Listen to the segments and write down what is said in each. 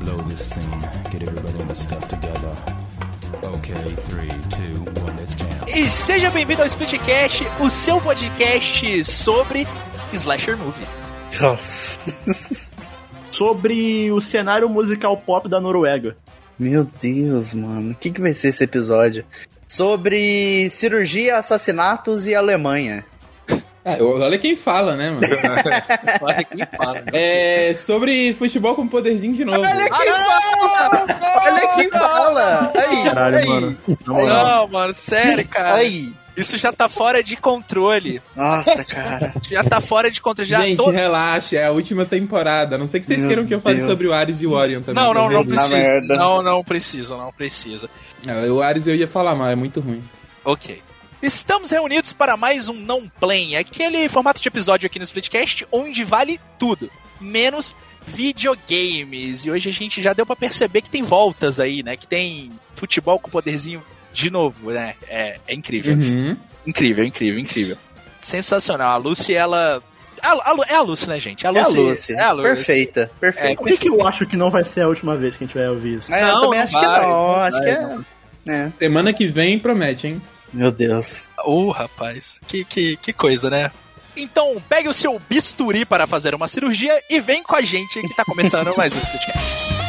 blow this scene. Get everybody in the stuff together. Okay, 3, 2, 1, let's jam. E seja bem-vindo ao Splitcast, o seu podcast sobre slasher movie. Nossa. sobre o cenário musical pop da Noruega. Meu Deus, mano. O que, que vai ser esse episódio? Sobre cirurgia, assassinatos e Alemanha. É, olha quem fala, né, mano? Olha quem fala. É sobre futebol com poderzinho de novo. Olha quem fala! Olha quem fala! Aí, Caralho, aí, mano. Não, mano, sério, cara. aí. Isso já tá fora de controle. Nossa, cara. Isso já tá fora de controle. Já Gente, tô... relaxa, é a última temporada. A não sei que vocês Meu queiram que eu fale Deus. sobre o Ares e o Orion também. Não, não, não precisa. Não, não precisa, não precisa. É, O Ares eu ia falar mal, é muito ruim. Ok. Estamos reunidos para mais um Não Play, aquele formato de episódio aqui no Splitcast onde vale tudo, menos videogames. E hoje a gente já deu pra perceber que tem voltas aí, né? Que tem futebol com poderzinho de novo, né? É, é incrível. Uhum. Incrível, incrível, incrível. Sensacional. A Lucy, ela. A, a é a Lucy, né, gente? A É a Lucy. Lucy. É a Lucy. Perfeita, perfeita. Por que, que eu acho que não vai ser a última vez que a gente vai ouvir isso? É, Não, eu também não acho vai, que não. não acho vai, que é. é. Semana que vem promete, hein? Meu Deus. Ô, rapaz, que, que, que coisa, né? Então, pegue o seu bisturi para fazer uma cirurgia e vem com a gente que tá começando mais um Splitcast.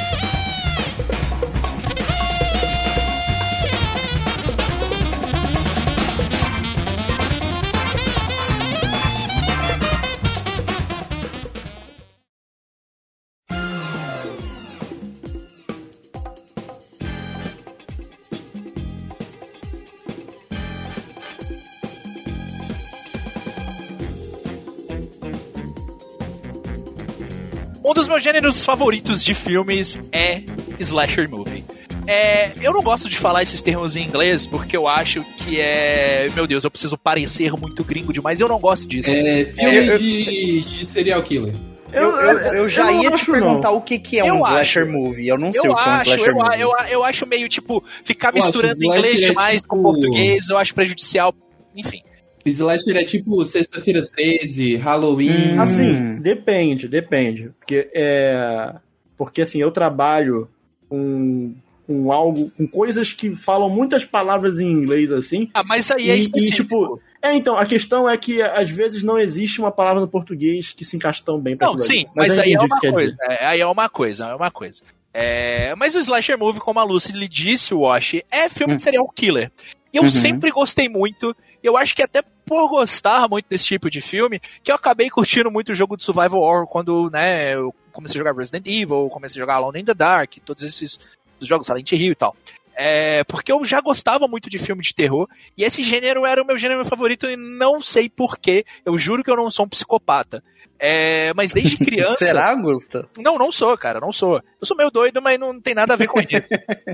Dos meus gêneros favoritos de filmes é slasher movie. É, eu não gosto de falar esses termos em inglês porque eu acho que é. Meu Deus, eu preciso parecer muito gringo demais. Eu não gosto disso. É filme Eu- eu- de, de serial killer. Eu, eu, eu já eu ia te acho, perguntar não. o que, que é Eu um acho. slasher movie. Eu não sei Eu o que é um acho, slasher eu, movie. eu, eu acho meio tipo, ficar Eu acho misturando inglês é demais com tipo- português, eu acho prejudicial. Enfim. Slasher é tipo Sexta-feira 13, Halloween. Hum. Assim, depende, depende. Porque, é... Porque assim, eu trabalho com, com algo, com coisas que falam muitas palavras em inglês assim. Ah, mas aí é E- e, específico. tipo, É, então, a questão é que às vezes não existe uma palavra no português que se encaixe tão bem pra Não, sim, mas, eu aí é entendi o uma coisa. É, aí é uma coisa, é uma coisa. É, mas o Slasher Movie, como a Lucy lhe disse, Wash, é filme de serial killer. E eu Uhum. sempre gostei muito. Eu acho que até por gostar muito desse tipo de filme, que eu acabei curtindo muito o jogo de Survival Horror quando, né, eu comecei a jogar Resident Evil, comecei a jogar Alone in the Dark, todos esses jogos, Silent Hill e tal. É, porque eu já gostava muito de filme de terror, e esse gênero era o meu gênero favorito, e não sei porquê. Eu juro que eu não sou um psicopata. É, mas desde criança. Será, Gusta? Não, não sou, cara, não sou. Eu sou meio doido, mas não tem nada a ver com isso.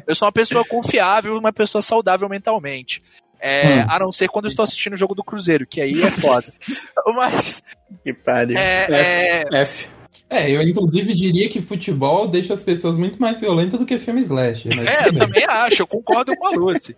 eu sou uma pessoa confiável, uma pessoa saudável mentalmente. É, A não ser quando eu estou assistindo o jogo do Cruzeiro, que aí é foda. Mas, Que pariu. é, é, F. É, eu inclusive diria que futebol deixa as pessoas muito mais violentas do que filme slasher. Mas é, eu também acho, eu concordo com a Lucy.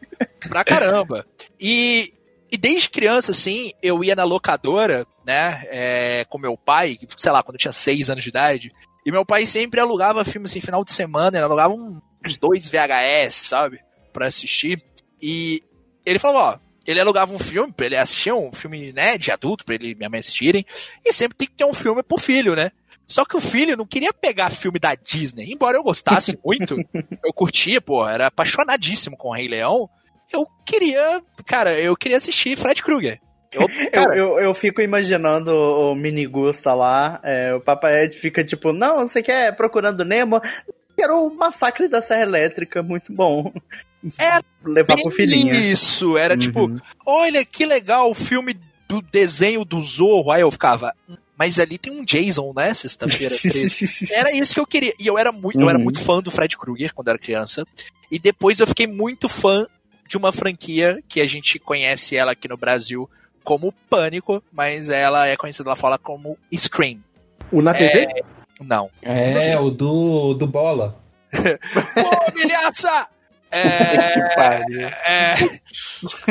Pra caramba. E, e desde criança, assim, eu ia na locadora, né, é, com meu pai, sei lá, quando eu tinha seis anos de idade, e meu pai sempre alugava filme, assim, final de semana, ele alugava um- uns dois VHS, sabe, pra assistir. E ele falou, ó, ele alugava um filme pra ele assistir, um filme, né, de adulto, pra ele e minha mãe assistirem, e sempre tem que ter um filme pro filho, né. Só que o filho não queria pegar filme da Disney. Embora eu gostasse muito, eu curtia, pô, era apaixonadíssimo com o Rei Leão. Eu queria, cara, eu queria assistir Fred Krueger. Eu, Eu, eu, eu fico imaginando o mini Gusta lá, é, o Papai Ed fica tipo, não, você quer Procurando Nemo? Quero o Massacre da Serra Elétrica, muito bom. É Levar pro filhinho. Isso, era tipo, Uhum. olha que legal o filme do desenho do Zorro. Aí eu ficava, "Hum, mas ali tem um Jason, né, sexta-feira 13. Era isso que eu queria. E eu era muito, eu era Uhum. muito fã do Fred Krueger quando eu era criança. E depois eu fiquei muito fã de uma franquia que a gente conhece ela aqui no Brasil como Pânico, mas ela é conhecida lá fora como Scream. O na TV? Não. É, o do, do bola. Ô, milhaça! É, que pariu. é,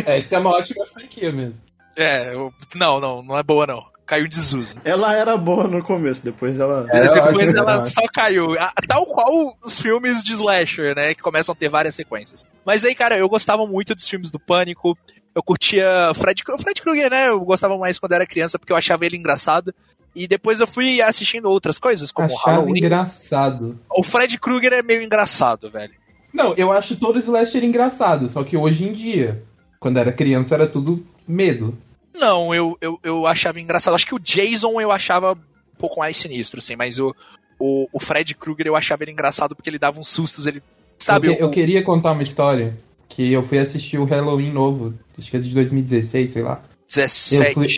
É, isso é uma ótima franquia mesmo. é, eu- não, não, não é boa não. caiu em desuso. Ela era boa no começo, depois ela. Era Depois ótimo, ela era só caiu. Tal qual os filmes de slasher, né? Que começam a ter várias sequências. Mas aí, cara, eu gostava muito dos filmes do Pânico. Eu curtia Fred, o Fred Krueger, né? Eu gostava mais quando era criança porque eu achava ele engraçado. E depois eu fui assistindo outras coisas, como Achava Halloween. engraçado. O Fred Krueger é meio engraçado, velho. Não, eu acho todo slasher engraçado, só que hoje em dia, quando era criança, era tudo medo. Não, eu, eu, eu achava engraçado. Acho que o Jason eu achava um pouco mais sinistro, assim, mas o, o, o Fred Krueger eu achava ele engraçado porque ele dava uns sustos, ele. Sabe? eu, eu queria contar uma história que eu fui assistir o Halloween novo, acho que é de 2016, sei lá. 17. eu fui-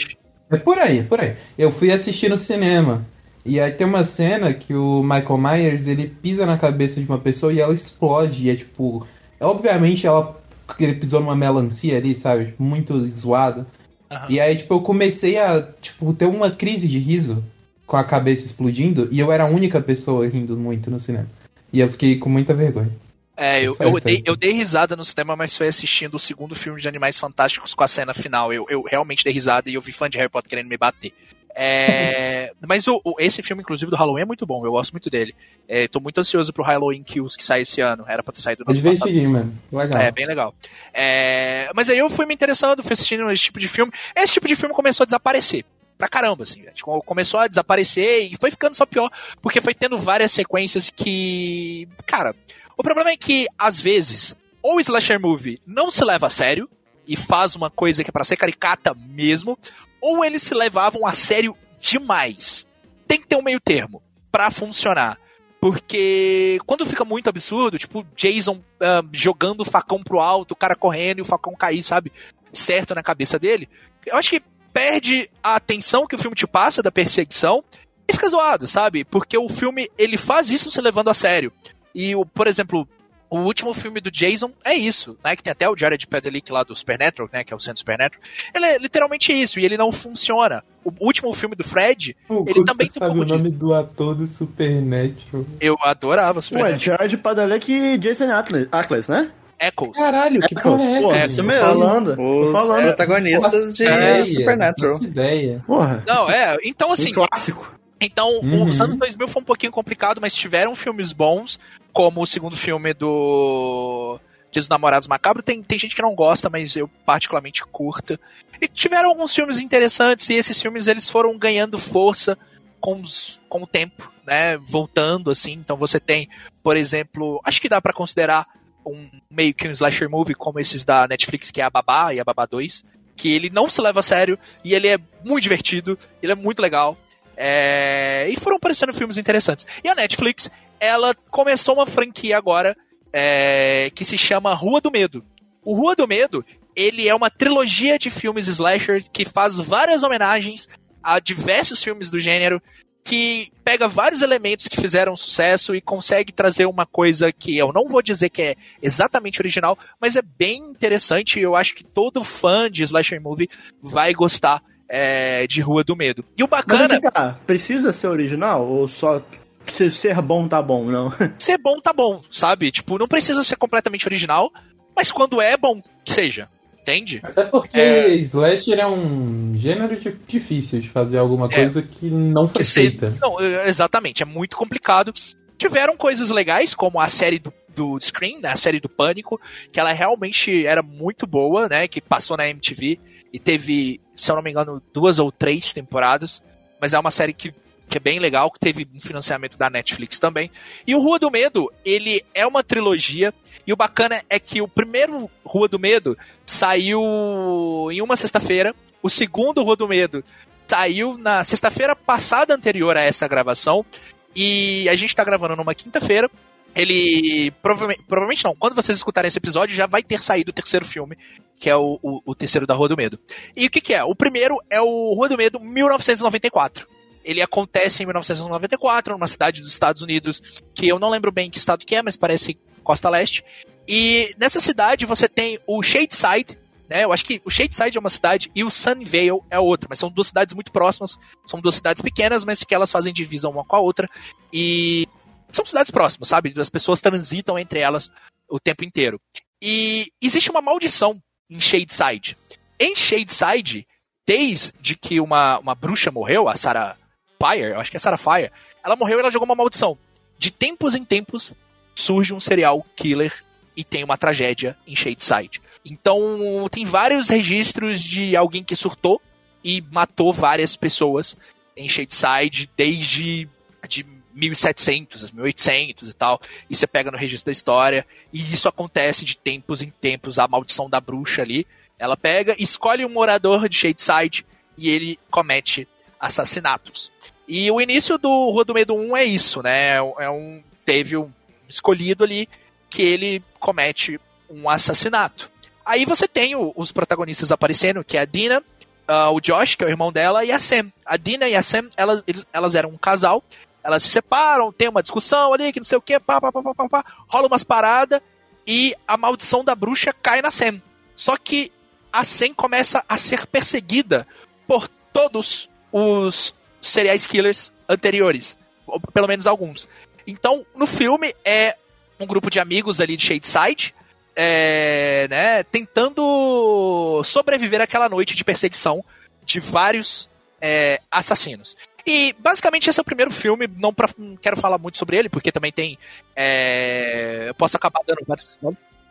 É por aí, é por aí. Eu fui assistir no cinema. E aí tem uma cena que o Michael Myers, ele pisa na cabeça de uma pessoa e ela explode. E é tipo. Obviamente ela. Ele pisou numa melancia ali, sabe? Tipo, muito zoado. Aham. E aí, tipo, eu comecei a, tipo, ter uma crise de riso com a cabeça explodindo. E eu era a única pessoa rindo muito no cinema. E eu fiquei com muita vergonha. É, eu, é, eu, é, dei, eu dei risada no cinema, mas foi assistindo o segundo filme de Animais Fantásticos com a cena final. Eu, eu realmente dei risada e eu vi fã de Harry Potter querendo me bater. É, mas o, o- esse filme, inclusive, do Halloween é muito bom, eu gosto muito dele. É, tô muito ansioso pro Halloween Kills que sai esse ano. Era pra ter saído no ano passado. divertidinho, mano. Legal. É, bem legal. É, mas aí eu fui me interessando, fui assistindo esse tipo de filme. Esse tipo de filme começou a desaparecer. Pra caramba, assim. velho. Começou a desaparecer e foi ficando só pior, porque foi tendo várias sequências que. Cara, o problema é que, às vezes, ou o slasher movie não se leva a sério e faz uma coisa que é pra ser caricata mesmo, ou eles se levavam a sério demais. Tem que ter um meio termo pra funcionar. Porque quando fica muito absurdo, tipo, Jason ah, jogando o facão pro alto, o cara correndo e o facão cair, sabe? Certo na cabeça dele. Eu acho que perde a atenção que o filme te passa da perseguição e fica zoado, sabe? Porque o filme, ele faz isso se levando a sério. E, por exemplo, o último filme do Jason é isso, né? Que tem até o Jared Padalecki lá do Supernatural, né? Que é o centro Supernatural. Ele é literalmente isso, e ele não funciona. O último filme do Fred, O ele também tem um sabe pouco o disso. nome do ator do Supernatural. eu adorava o Ué, Supernatural. Jared Padalecki e Jason Ackles, né? Echoes. Caralho, que Echoes, porra é pô, essa? é Isso mesmo. falando, Os falando. protagonistas de Ideia, Supernatural. nossa ideia. Porra. Não, é, então assim, um clássico. Então, Uhum. os anos 2000 foi um pouquinho complicado, mas tiveram filmes bons, como o segundo filme do Dias dos Namorados Macabro. Tem, tem gente que não gosta, mas eu particularmente curto. E tiveram alguns filmes interessantes, e esses filmes eles foram ganhando força com, os- com o tempo, né? Voltando, assim. Então você tem, por exemplo, acho que dá pra considerar um meio que um slasher movie como esses da Netflix, que é a Babá e a Babá 2, que ele não se leva a sério, e ele é muito divertido, ele é muito legal. É, e foram aparecendo filmes interessantes. E a Netflix, ela começou uma franquia agora é, que se chama Rua do Medo. O Rua do Medo, ele é uma trilogia de filmes slasher que faz várias homenagens a diversos filmes do gênero, que pega vários elementos que fizeram sucesso e consegue trazer uma coisa que eu não vou dizer que é exatamente original, mas é bem interessante e eu acho que todo fã de slasher movie vai gostar é, de Rua do Medo. E o bacana, tá, precisa ser original ou só se ser bom tá bom, não? ser bom tá bom, sabe? Tipo, não precisa ser completamente original, mas quando é bom, seja. Entende? Até porque É. slasher é um gênero di- difícil de fazer alguma É. coisa que não foi Que feita. Não, é, exatamente, é muito complicado. Tiveram coisas legais, como a série do, do Scream, né, a série do Pânico, que ela realmente era muito boa, né? Que passou na MTV e teve, se eu não me engano, duas ou três temporadas. Mas é uma série que, que é bem legal, que teve um financiamento da Netflix também. E o Rua do Medo, ele é uma trilogia. E o bacana é que o primeiro Rua do Medo saiu em uma sexta-feira. O segundo Rua do Medo saiu na sexta-feira passada anterior a essa gravação. E a gente tá gravando numa quinta-feira. Ele. Provavelmente, provavelmente não. Quando vocês escutarem esse episódio, já vai ter saído o terceiro filme, que é o, o, o terceiro da Rua do Medo. E o que, que é? O primeiro é o Rua do Medo 1994. Ele acontece em 1994, numa cidade dos Estados Unidos, que eu não lembro bem que estado que é, mas parece Costa Leste. E nessa cidade você tem o Shadeside, né? Eu acho que o Shadeside é uma cidade e o Sunnyvale é outra, mas são duas cidades muito próximas, são duas cidades pequenas, mas que elas fazem divisão uma com a outra. E são cidades próximas, sabe? As pessoas transitam entre elas o tempo inteiro. E existe uma maldição em Shadeside. Em Shadeside desde que uma, uma bruxa morreu, a Sarah Fire, eu acho que é Sarah Fire, ela morreu e ela jogou uma maldição. De tempos em tempos surge um serial killer e tem uma tragédia em Shadeside. Então, tem vários registros de alguém que surtou e matou várias pessoas em Shadeside desde de 1700, 1800 e tal. E você pega no registro da história e isso acontece de tempos em tempos, a maldição da bruxa ali. Ela pega, escolhe um morador de Shadeside e ele comete assassinatos. E o início do Rua do Medo 1 é isso, né? É um teve um escolhido ali que ele comete um assassinato. Aí você tem o, os protagonistas aparecendo, que é a Dina, uh, o Josh, que é o irmão dela, e a Sam. A Dina e a Sam, elas, eles, elas eram um casal, elas se separam, tem uma discussão ali, que não sei o que, pá, pá, pá, pá, pá, pá, rola umas paradas, e a maldição da bruxa cai na Sam. Só que a Sam começa a ser perseguida por todos os serial killers anteriores, ou pelo menos alguns. Então, no filme, é um grupo de amigos ali de Shadeside, é, né, tentando sobreviver àquela noite de perseguição de vários é, assassinos. E basicamente esse é o primeiro filme, não, pra, não quero falar muito sobre ele, porque também tem. É, eu posso acabar dando vários.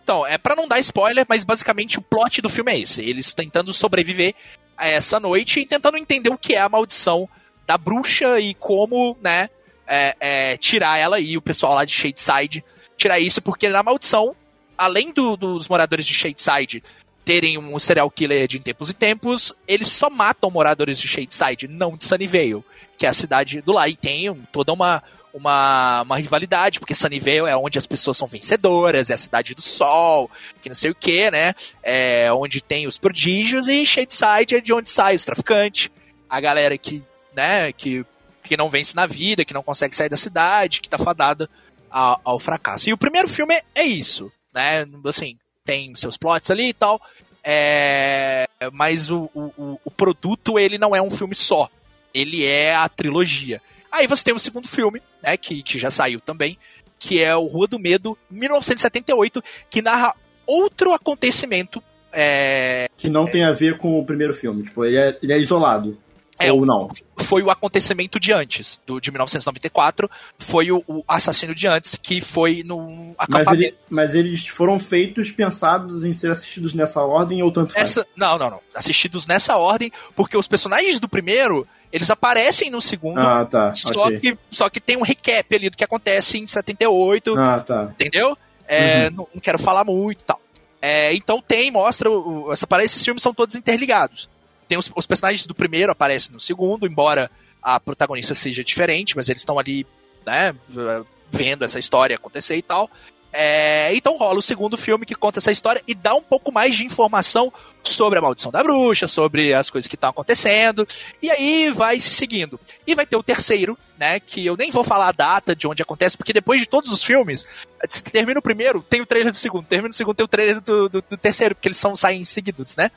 Então, é para não dar spoiler, mas basicamente o plot do filme é esse: eles tentando sobreviver a essa noite e tentando entender o que é a maldição da bruxa e como, né, é, é, tirar ela e o pessoal lá de Shadeside tirar isso, porque na maldição, além do, dos moradores de Shadeside terem um serial killer de tempos em tempos, eles só matam moradores de Shadeside, não de Sunnyvale, que é a cidade do lá. E tem toda uma, uma, uma rivalidade, porque Sunnyvale é onde as pessoas são vencedoras, é a cidade do sol, que não sei o que, né? É onde tem os prodígios, e Shadeside é de onde sai os traficantes, a galera que, né, que, que não vence na vida, que não consegue sair da cidade, que tá fadada ao, ao fracasso. E o primeiro filme é isso, né? Assim, tem seus plots ali e tal. É, mas o, o, o, produto ele não é um filme só. Ele é a trilogia. Aí você tem o segundo filme, né, que, que já saiu também, que é o Rua do Medo, 1978, que narra outro acontecimento. É, que não tem a ver com o primeiro filme, tipo, ele é, ele é isolado. É, ou não? Foi o acontecimento de antes, do, de 1994. Foi o, o assassino de antes, que foi no acampamento. Mas, ele, mas, eles foram feitos, pensados em ser assistidos nessa ordem ou tanto Essa, Não, não, não. Assistidos nessa ordem, porque os personagens do primeiro, eles aparecem no segundo. Ah, tá. Só, okay. que, só que tem um recap ali do que acontece em 78. Ah, tá. Entendeu? É, uhum. não, não, quero falar muito e tal. É, então tem, mostra. Essa, esses filmes são todos interligados tem os, os personagens do primeiro aparecem no segundo, embora a protagonista seja diferente, mas eles estão ali, né, vendo essa história acontecer e tal. É, então rola o segundo filme que conta essa história e dá um pouco mais de informação sobre a maldição da bruxa, sobre as coisas que estão acontecendo, e aí vai se seguindo. E vai ter o terceiro, né? Que eu nem vou falar a data de onde acontece, porque depois de todos os filmes, termina o primeiro, tem o trailer do segundo, termina o segundo, tem o trailer do, do, do terceiro, porque eles são saem seguidos, né?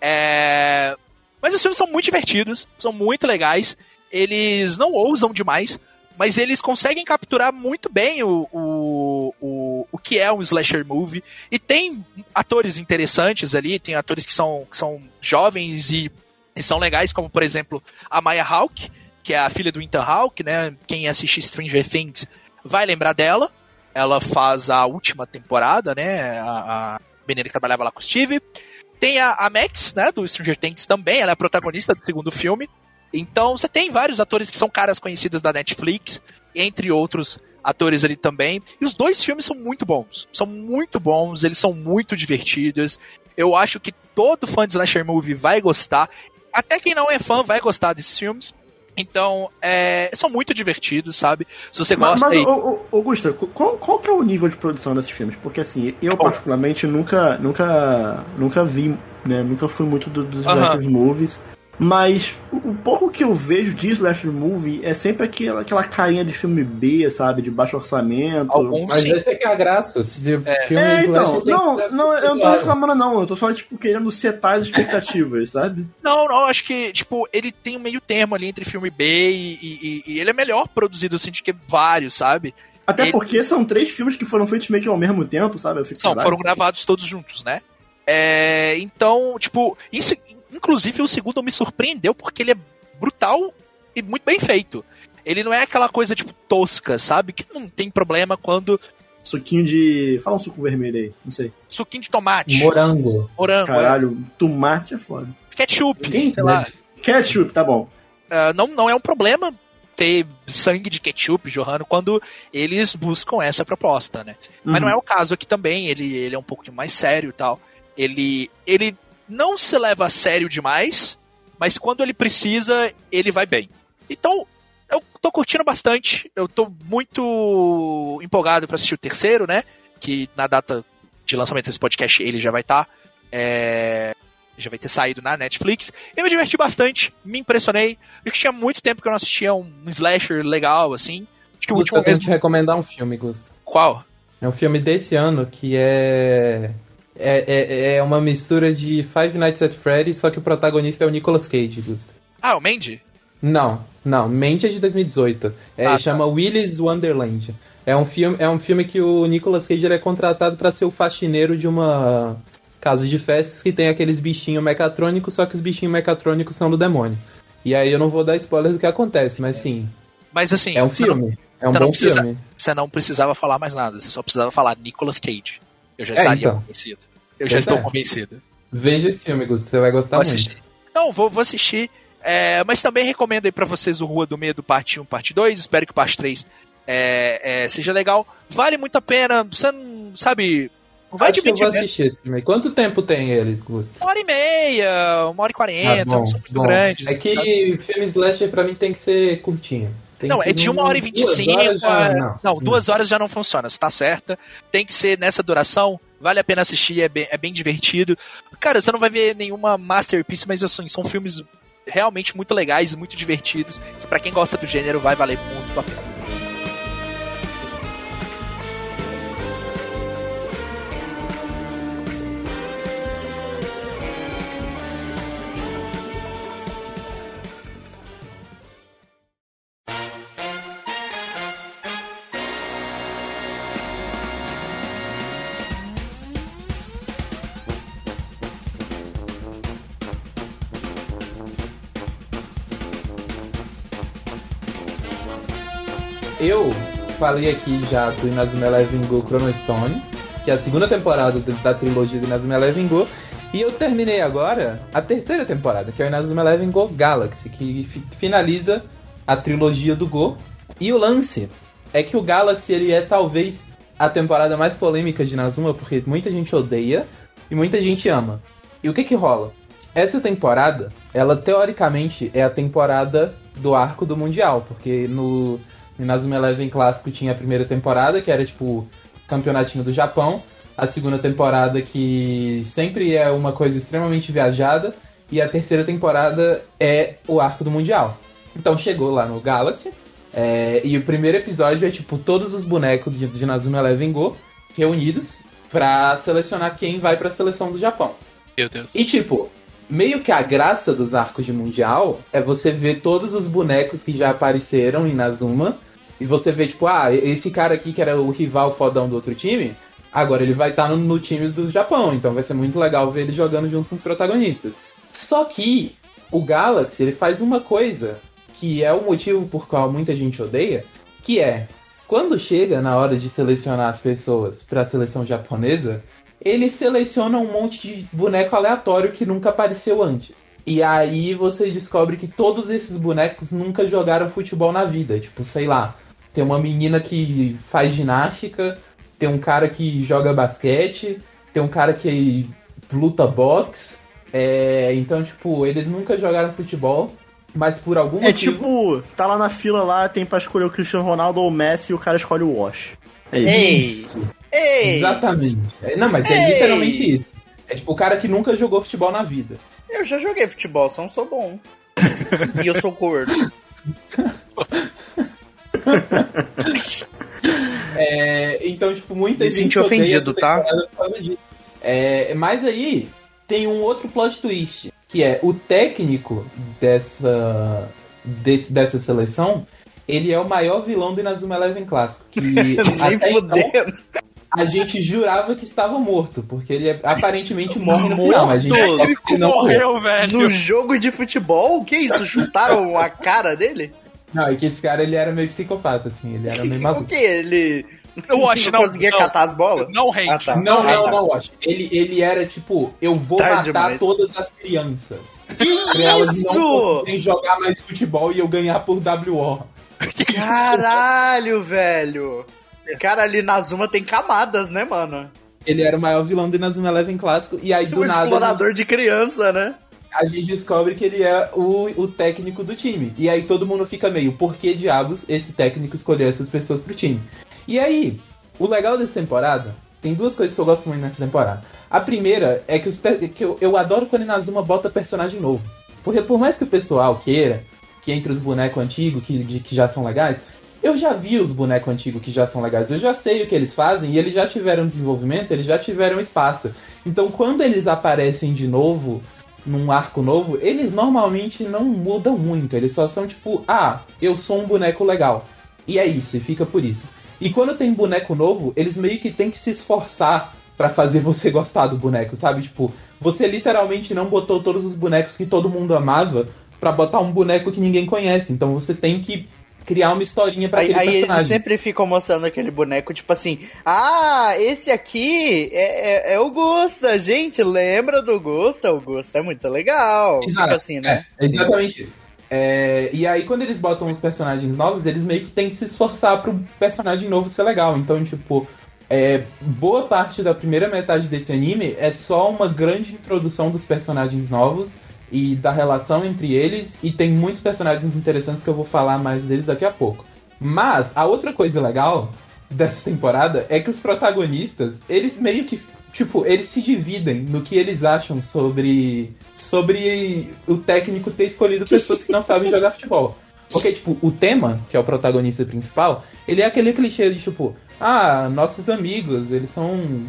É, mas os filmes são muito divertidos, são muito legais. Eles não ousam demais, mas eles conseguem capturar muito bem o, o, o, o que é um slasher movie. E tem atores interessantes ali, tem atores que são, que são jovens e, e são legais, como por exemplo a Maya Hawke, que é a filha do Ethan Hawke, né? Quem assiste Stranger Things vai lembrar dela. Ela faz a última temporada, né? A, a menina que trabalhava lá com o Steve. Tem a, a Max, né, do Stranger Things também, ela é a protagonista do segundo filme. Então você tem vários atores que são caras conhecidos da Netflix, entre outros atores ali também. E os dois filmes são muito bons. São muito bons, eles são muito divertidos. Eu acho que todo fã de Slasher Movie vai gostar. Até quem não é fã vai gostar desses filmes. Então, é, são muito divertidos, sabe? Se você gosta. Mas, mas aí... Augusta, qual, qual que é o nível de produção desses filmes? Porque assim, eu particularmente nunca, nunca, nunca vi, né? Nunca fui muito do, dos uh -huh. movies. Mas o pouco que eu vejo de Slasher Movie é sempre aquela, aquela carinha de filme B, sabe? De baixo orçamento. Alguns mas essa é que é a graça. Se é. Filme é, então, não, não, eu não tô reclamando não. Eu tô só, tipo, querendo setar as expectativas, sabe? Não, não, acho que, tipo, ele tem um meio termo ali entre filme B e, e, e ele é melhor produzido, assim, de que vários, sabe? Até ele... porque são três filmes que foram feitos meio que ao mesmo tempo, sabe? São, foram gravados todos juntos, né? É, então, tipo, isso inclusive o segundo me surpreendeu porque ele é brutal e muito bem feito. Ele não é aquela coisa, tipo, tosca, sabe? Que não tem problema quando. Suquinho de. Fala um suco vermelho aí, não sei. Suquinho de tomate. Morango. Morango. é. Caralho, tomate é foda. Ketchup. Ninguém sei lá. Ketchup, tá bom. Ah, não, não é um problema ter sangue de ketchup jorrando quando eles buscam essa proposta, né? Mas não é o caso aqui também, ele, ele é um pouco mais sério e tal. Ele, ele não se leva a sério demais, mas quando ele precisa, ele vai bem. Então, eu tô curtindo bastante, eu tô muito empolgado pra assistir o terceiro, né? Que na data de lançamento desse podcast ele já vai estar. já vai ter saído na Netflix. Eu me diverti bastante, me impressionei. Eu que tinha muito tempo que eu não assistia um, slasher legal, assim. Acho que o último eu tenho mesmo. te recomendar um filme, Gusto. Qual? É um filme desse ano que é. É, é, é uma mistura de Five Nights at Freddy's, só que o protagonista é o Nicolas Cage, Gusto. Ah, o Mandy? Não, não, Mente é de 2018. É, Ah, tá. chama Willy's Wonderland. É um filme, é um filme que o Nicolas Cage é contratado pra ser o faxineiro de uma casa de festas que tem aqueles bichinhos mecatrônicos, só que os bichinhos mecatrônicos são do demônio. E aí eu não vou dar spoiler do que acontece, mas sim, Mas assim, é um você não- filme. É um bom precisa- filme. você não precisava falar mais nada, você só precisava falar Nicolas Cage. Eu já É, estaria então. convencido. Eu já estou é. convencido. Veja esse filme, Gusto, você vai gostar Vou muito. assistir. Não, vou, vou assistir. É, mas também recomendo aí pra vocês o Rua do Medo, parte 1, parte 2. Espero que parte 3 é, é, seja legal. Vale muito a pena. Você não sabe. Não vai Acho que eu vou assistir esse filme. Quanto tempo tem ele, Gusto? Uma hora e meia, uma hora e quarenta, Ah, bom, são muito bom. grandes. É que filme slasher pra mim tem que ser curtinho. Tem Não, é de não- uma hora e vinte e duas cinco. horas já- é- não. Não, duas horas já não funciona, você tá certa. Tem que ser nessa duração. Vale a pena assistir, é bem, é bem divertido. Cara, você não vai ver nenhuma masterpiece, mas assim, são filmes realmente muito legais, muito divertidos. Que pra quem gosta do gênero vai valer muito a pena. Falei aqui já do Inazuma Eleven Go Chrono Stone, que é a segunda temporada da trilogia do Inazuma Eleven Go, e eu terminei agora a terceira temporada, que é o Inazuma Eleven Go Galaxy, que fi- finaliza a trilogia do Go. E o lance é que o Galaxy ele é talvez a temporada mais polêmica de Inazuma, porque muita gente odeia e muita gente ama. E o que que rola? Essa temporada, ela teoricamente é a temporada do arco do Mundial, porque no Inazuma Eleven clássico tinha a primeira temporada, que era tipo campeonatinho do Japão, a segunda temporada que sempre é uma coisa extremamente viajada, e a terceira temporada é o arco do Mundial. Então chegou lá no Galaxy, é, e o primeiro episódio é tipo todos os bonecos de, de Inazuma Eleven Go reunidos pra selecionar quem vai pra seleção do Japão. Meu Deus. E tipo, meio que a graça dos arcos de Mundial é você ver todos os bonecos que já apareceram em Nazuma. E você vê, tipo, ah, esse cara aqui que era o rival fodão do outro time, agora ele vai estar no, no time do Japão. Então vai ser muito legal ver ele jogando junto com os protagonistas. Só que o Galaxy, ele faz uma coisa que é o motivo por qual muita gente odeia, que é quando chega na hora de selecionar as pessoas para a seleção japonesa, ele seleciona um monte de boneco aleatório que nunca apareceu antes. E aí você descobre que todos esses bonecos nunca jogaram futebol na vida. Tipo, sei lá, tem uma menina que faz ginástica, tem um cara que joga basquete, tem um cara que luta boxe. É, então, tipo, eles nunca jogaram futebol, mas por algum É motivo. tipo, tá lá na fila lá, tem pra escolher o Cristiano Ronaldo ou o Messi e o cara escolhe o Wash. É isso. Ei! Ei! Exatamente. É, Não, mas é Ei! literalmente isso. É tipo o cara que nunca jogou futebol na vida. Eu já joguei futebol, só não sou bom. e eu sou gordo. É, então, tipo, muita Me gente senti ofendido, tá? É, mas aí tem um outro plot twist, que é o técnico dessa, desse, dessa seleção, ele é o maior vilão do Inazuma Eleven clássico. Que até, então, a gente jurava que estava morto, porque ele é- aparentemente morre no final, mas a gente. Morreu, velho. No jogo de futebol? O que é isso? Chutaram a cara dele? Não, é que esse cara ele era meio psicopata, assim, ele era meio O maluco. que? Ele Eu acho, não não. conseguia não. catar as bolas? Não rende. Ah, tá. Não, Ah, não, tá. não, acho. Ele, ele era tipo, eu vou Tarde matar demais. todas as crianças. Que Pra elas isso? não conseguirem jogar mais futebol e eu ganhar por WO. Que isso? Caralho, velho. Cara, ali na Zuma tem camadas, né, mano? Ele era o maior vilão do Inazuma Eleven clássico, e aí do um nada explorador de criança, né? A gente descobre que ele é o, o técnico do time. E aí todo mundo fica meio, por que diabos esse técnico escolheu essas pessoas pro time? E aí, o legal dessa temporada, tem duas coisas que eu gosto muito nessa temporada. A primeira é que, os, que eu, eu adoro quando Inazuma bota personagem novo. Porque por mais que o pessoal queira, que entre os bonecos antigos, que, que já são legais, eu já vi os bonecos antigos que já são legais, eu já sei o que eles fazem e eles já tiveram desenvolvimento, eles já tiveram espaço. Então quando eles aparecem de novo num arco novo, eles normalmente não mudam muito, eles só são tipo, ah, eu sou um boneco legal. E é isso, e fica por isso. E quando tem boneco novo, eles meio que tem que se esforçar pra fazer você gostar do boneco, sabe? Tipo, você literalmente não botou todos os bonecos que todo mundo amava pra botar um boneco que ninguém conhece. Então você tem que criar uma historinha pra Aí, aquele aí personagem. sempre ficam mostrando aquele boneco, tipo assim, ah, esse aqui é, é, é o Gusta, gente, lembra do Gusta? O Gusta é muito legal. Exato, Fica assim, né? É, exatamente isso. É, e aí, quando eles botam os personagens novos, eles meio que têm que se esforçar pro personagem novo ser legal. Então, tipo, é, boa parte da primeira metade desse anime é só uma grande introdução dos personagens novos e da relação entre eles. E tem muitos personagens interessantes que eu vou falar mais deles daqui a pouco. Mas, a outra coisa legal dessa temporada é que os protagonistas, eles meio que tipo, eles se dividem no que eles acham sobre sobre o técnico ter escolhido pessoas que não sabem jogar futebol. Porque, tipo, o tema, que é o protagonista principal, ele é aquele clichê de, tipo, ah, nossos amigos, eles são.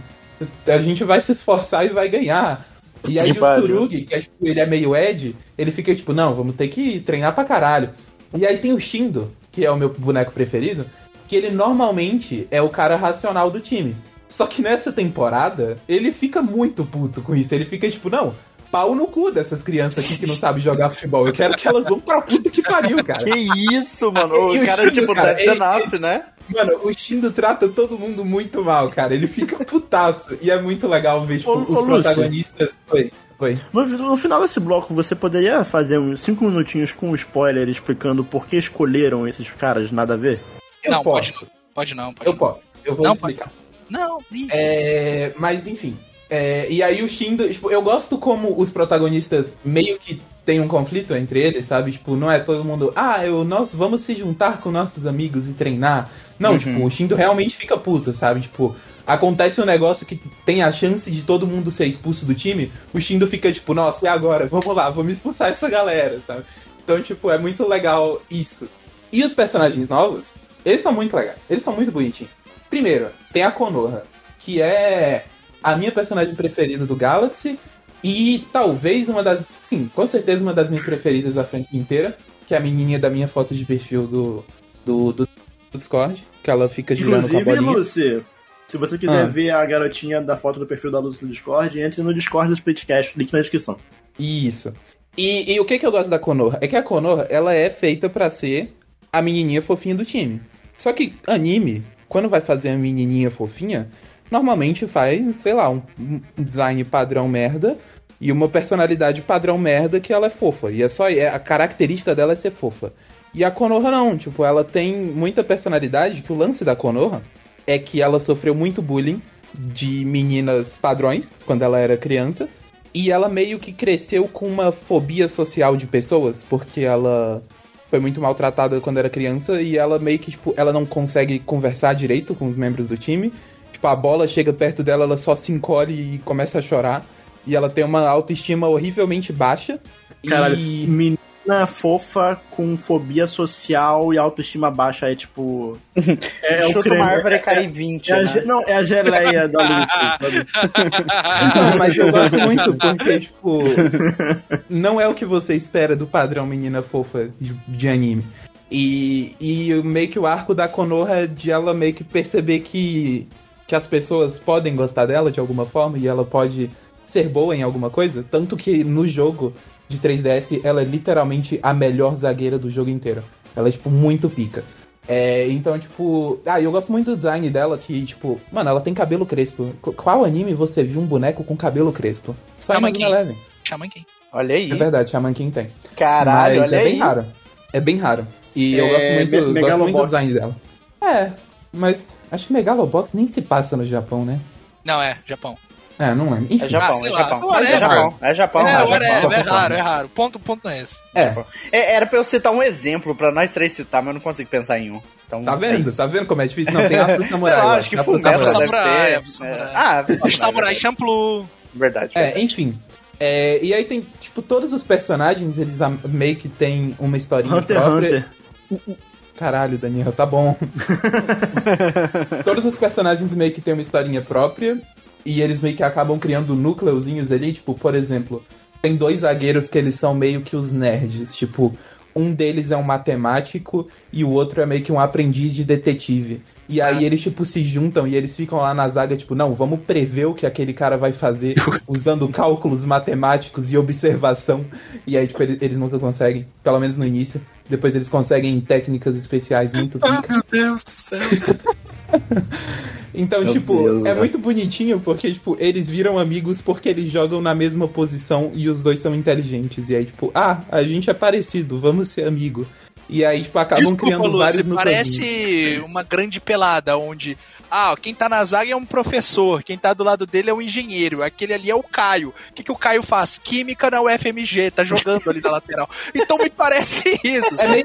A gente vai se esforçar e vai ganhar. E aí Que o pariu. Tsurugi, que é, tipo, ele é meio Ed, ele fica tipo, não, vamos ter que treinar pra caralho. E aí tem o Shindo, que é o meu boneco preferido, que ele normalmente é o cara racional do time. Só que nessa temporada, ele fica muito puto com isso. Ele fica tipo, não, pau no cu dessas crianças aqui que não sabem jogar futebol. Eu quero que elas vão pra puta que pariu, cara. Que isso, mano? O o cara, Shindo, tipo, cara, tá ele- 19, né? Mano, o Shindo trata todo mundo muito mal, cara. Ele fica putaço. E é muito legal ver, tipo, Ô, os ô, protagonistas. Oi, oi. No, no final desse bloco, você poderia fazer uns 5 minutinhos com um spoiler explicando por que escolheram esses caras nada a ver? Eu não, posso. pode não. Pode não, pode Eu não. posso. Eu vou Não, explicar. Não, ih, É, mas enfim. É, e aí o Shindo, tipo, eu gosto como os protagonistas meio que tem um conflito entre eles, sabe? Tipo, não é todo mundo, ah, eu, nós vamos se juntar com nossos amigos e treinar. Não, Uhum. tipo, o Shindo realmente fica puto, sabe? Tipo, acontece um negócio que tem a chance de todo mundo ser expulso do time, o Shindo fica tipo, nossa, e agora? Vamos lá, vamos expulsar essa galera, sabe? Então, tipo, é muito legal isso. E os personagens novos, eles são muito legais, eles são muito bonitinhos. Primeiro, tem a Konoha, que é a minha personagem preferida do Galaxy e talvez uma das, sim, com certeza uma das minhas preferidas da franquia inteira, que é a menininha da minha foto de perfil do do, do Discord, que ela fica girando com a Inclusive, bolinha. Lucy, se você quiser Ah. ver a garotinha da foto do perfil da Lucy no Discord, entre no Discord do Splitcast, link na descrição. Isso. E, e o que, que eu gosto da Konoha? É que a Konoha, ela é feita pra ser a menininha fofinha do time. Só que anime, quando vai fazer a menininha fofinha, normalmente faz, sei lá, um, design padrão merda e uma personalidade padrão merda que ela é fofa. E é só é, a característica dela é ser fofa. E a Konoha não, tipo, ela tem muita personalidade, que o lance da Konoha é que ela sofreu muito bullying de meninas padrões quando ela era criança. E ela meio que cresceu com uma fobia social de pessoas, porque ela foi muito maltratada quando era criança e ela meio que, tipo, ela não consegue conversar direito com os membros do time. Tipo, a bola chega perto dela, ela só se encolhe e começa a chorar. E ela tem uma autoestima horrivelmente baixa. Caralho, E menina fofa com fobia social e autoestima baixa é tipo. É, é o Chuta creme. uma árvore e é, cai 20, é a né? ge- não, é a geleia da Lucy, sabe? Não, mas eu gosto muito porque, tipo, não é o que você espera do padrão menina fofa de, de anime. E, e meio que o arco da Konoha é de ela meio que perceber que que as pessoas podem gostar dela de alguma forma e ela pode ser boa em alguma coisa. Tanto que no jogo de 3DS ela é literalmente a melhor zagueira do jogo inteiro. Ela é, tipo, muito pica. É, então, tipo. Ah, eu gosto muito do design dela, que, tipo, mano, ela tem cabelo crespo. Qu- Qual anime você viu um boneco com cabelo crespo? Só Shaman King. Eleven. Chama quem? Olha aí. É verdade, Shaman King tem. Caralho, Mas olha é aí. bem raro. É bem raro. E eu É, gosto muito, Me- gosto muito do design dela. É, mas acho que Megalobox nem se passa no Japão, né? Não, é, Japão. É, não lembro. Enfim. É Japão, sei é lá, Japão. whatever. É Japão, é Japão. é, é Japão. é Japão. raro, é raro. Ponto, ponto não é esse. É, É, Era pra eu citar um exemplo, pra nós três citar, mas eu não consigo pensar em um. Então, tá é vendo? isso. Tá vendo como é difícil? Não, tem Afro Samurai. eu acho que Afro Samurai. Afro Samurai. É. Ah, Afro Samurai, verdade. Champloo. Verdade, É, enfim. É, e aí tem, tipo, todos os personagens, eles meio que tem uma historinha Hunter x própria. Hunter. Caralho, Daniel, tá bom. Todos os personagens meio que têm uma historinha própria e eles meio que acabam criando núcleozinhos ali, tipo, por exemplo, tem dois zagueiros que eles são meio que os nerds, tipo, um deles é um matemático e o outro é meio que um aprendiz de detetive. E aí eles, tipo, se juntam e eles ficam lá na zaga, tipo, não, vamos prever o que aquele cara vai fazer usando cálculos matemáticos e observação. E aí, tipo, eles, eles nunca conseguem, pelo menos no início. Depois eles conseguem técnicas especiais muito picas. Meu Deus do céu. Então, Meu tipo, Deus, é velho. muito bonitinho porque, tipo, eles viram amigos porque eles jogam na mesma posição e os dois são inteligentes. E aí, tipo, ah, a gente é parecido, vamos ser amigo. E aí, tipo, acabam Desculpa, criando Lúcio, vários núcleozinhos. parece uma grande pelada onde ah, quem tá na zaga é um professor, quem tá do lado dele é um engenheiro, aquele ali é o Caio. O que, que o Caio faz? Química na UFMG, tá jogando ali na lateral. Então me parece isso. É,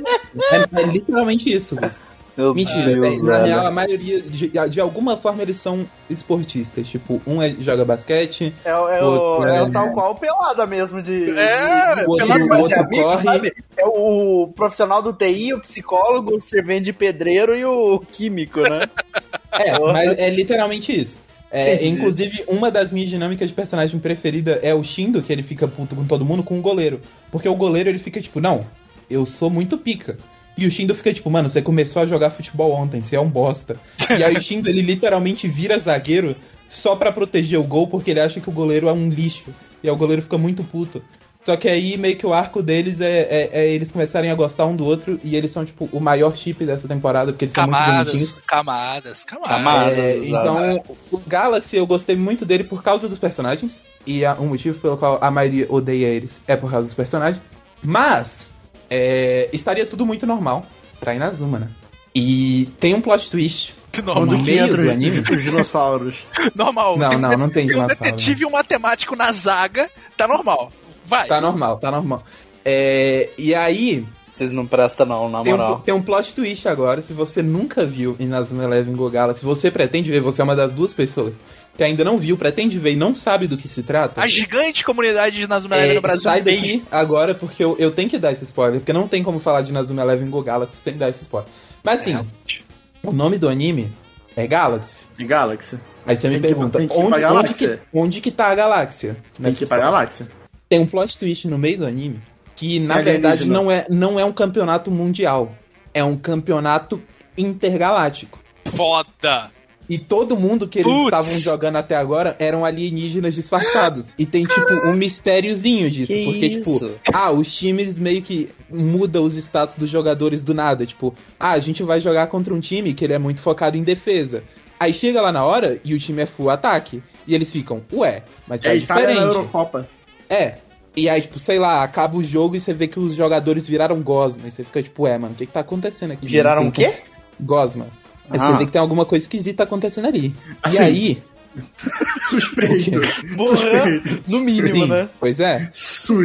é- é literalmente isso. Gus. Meu Mentira, Deus, tem- na velho. real, a maioria, de, de alguma forma, eles são esportistas. Tipo, um é- joga basquete, É, o- é, o, Outro, é é. o tal qual pelada mesmo de. É, de- o outro, de- o de amigo, corre. sabe? É o profissional do TI, o psicólogo, o servente de pedreiro e o químico, né? É, mas é literalmente isso. É, inclusive, uma das minhas dinâmicas de personagem preferida é o Shindo, que ele fica puto com todo mundo, com o goleiro. Porque o goleiro ele fica tipo, não, eu sou muito pica. E o Shindo fica tipo, mano, você começou a jogar futebol ontem, você é um bosta. E aí o Shindo ele literalmente vira zagueiro só pra proteger o gol, porque ele acha que o goleiro é um lixo. E aí o goleiro fica muito puto. Só que aí meio que o arco deles é, é- é eles começarem a gostar um do outro e eles são, tipo, o maior chip dessa temporada, porque eles são muito bonitinhos. Camadas, camadas, camadas. Camadas. É, então, o Galaxy eu gostei muito dele por causa dos personagens. E a- um motivo pelo qual a maioria odeia eles é por causa dos personagens. Mas, é, estaria tudo muito normal pra Inazuma, né? E tem um plot twist. Normal. Quando que meio entra do anime? os, os dinossauros. normal. Não, Tem um não, não tem tem um dinossauro. detetive e um matemático na zaga, tá normal. Vai. Tá normal, tá normal. É, e aí, Vocês não prestam, não, na tem um, moral. tem um plot twist agora. Se você nunca viu Inazuma Eleven Go Galaxy, você pretende ver, você é uma das duas pessoas que ainda não viu, pretende ver e não sabe do que se trata. A gigante comunidade de Nazuma É, Eleven no Brasil sai daqui agora porque eu, eu tenho que dar esse spoiler, porque não tem como falar de Nazuma Eleven Go Galaxy sem dar esse spoiler. Mas assim, É. o nome do anime é Galaxy. E Galaxy. Aí você me Tem que- pergunta, que onde, onde, galáxia. que, onde que tá a galáxia? Tem que ir pra? Galáxia. Tem um plot twist no meio do anime que, na Tem verdade, não é, não é um campeonato mundial. É um campeonato intergaláctico. Foda. E todo mundo que eles estavam jogando até agora eram alienígenas disfarçados. E tem, tipo, um mistériozinho disso. Que porque, tipo, isso? ah, os times meio que mudam os status dos jogadores do nada. Tipo, ah, a gente vai jogar contra um time que ele é muito focado em defesa. Aí chega lá na hora e o time é full ataque. E eles ficam, ué, mas tá É na diferente. Eurocopa. É. E aí, tipo, sei lá, acaba o jogo e você vê que os jogadores viraram Gosma. E você fica tipo, ué, mano, o que que tá acontecendo aqui? Viraram o quê? Gosma. Aí Ah. você vê que tem alguma coisa esquisita acontecendo ali. Assim, e aí. Suspeito. Porra. Suspeito. No mínimo, Sim, né? pois é.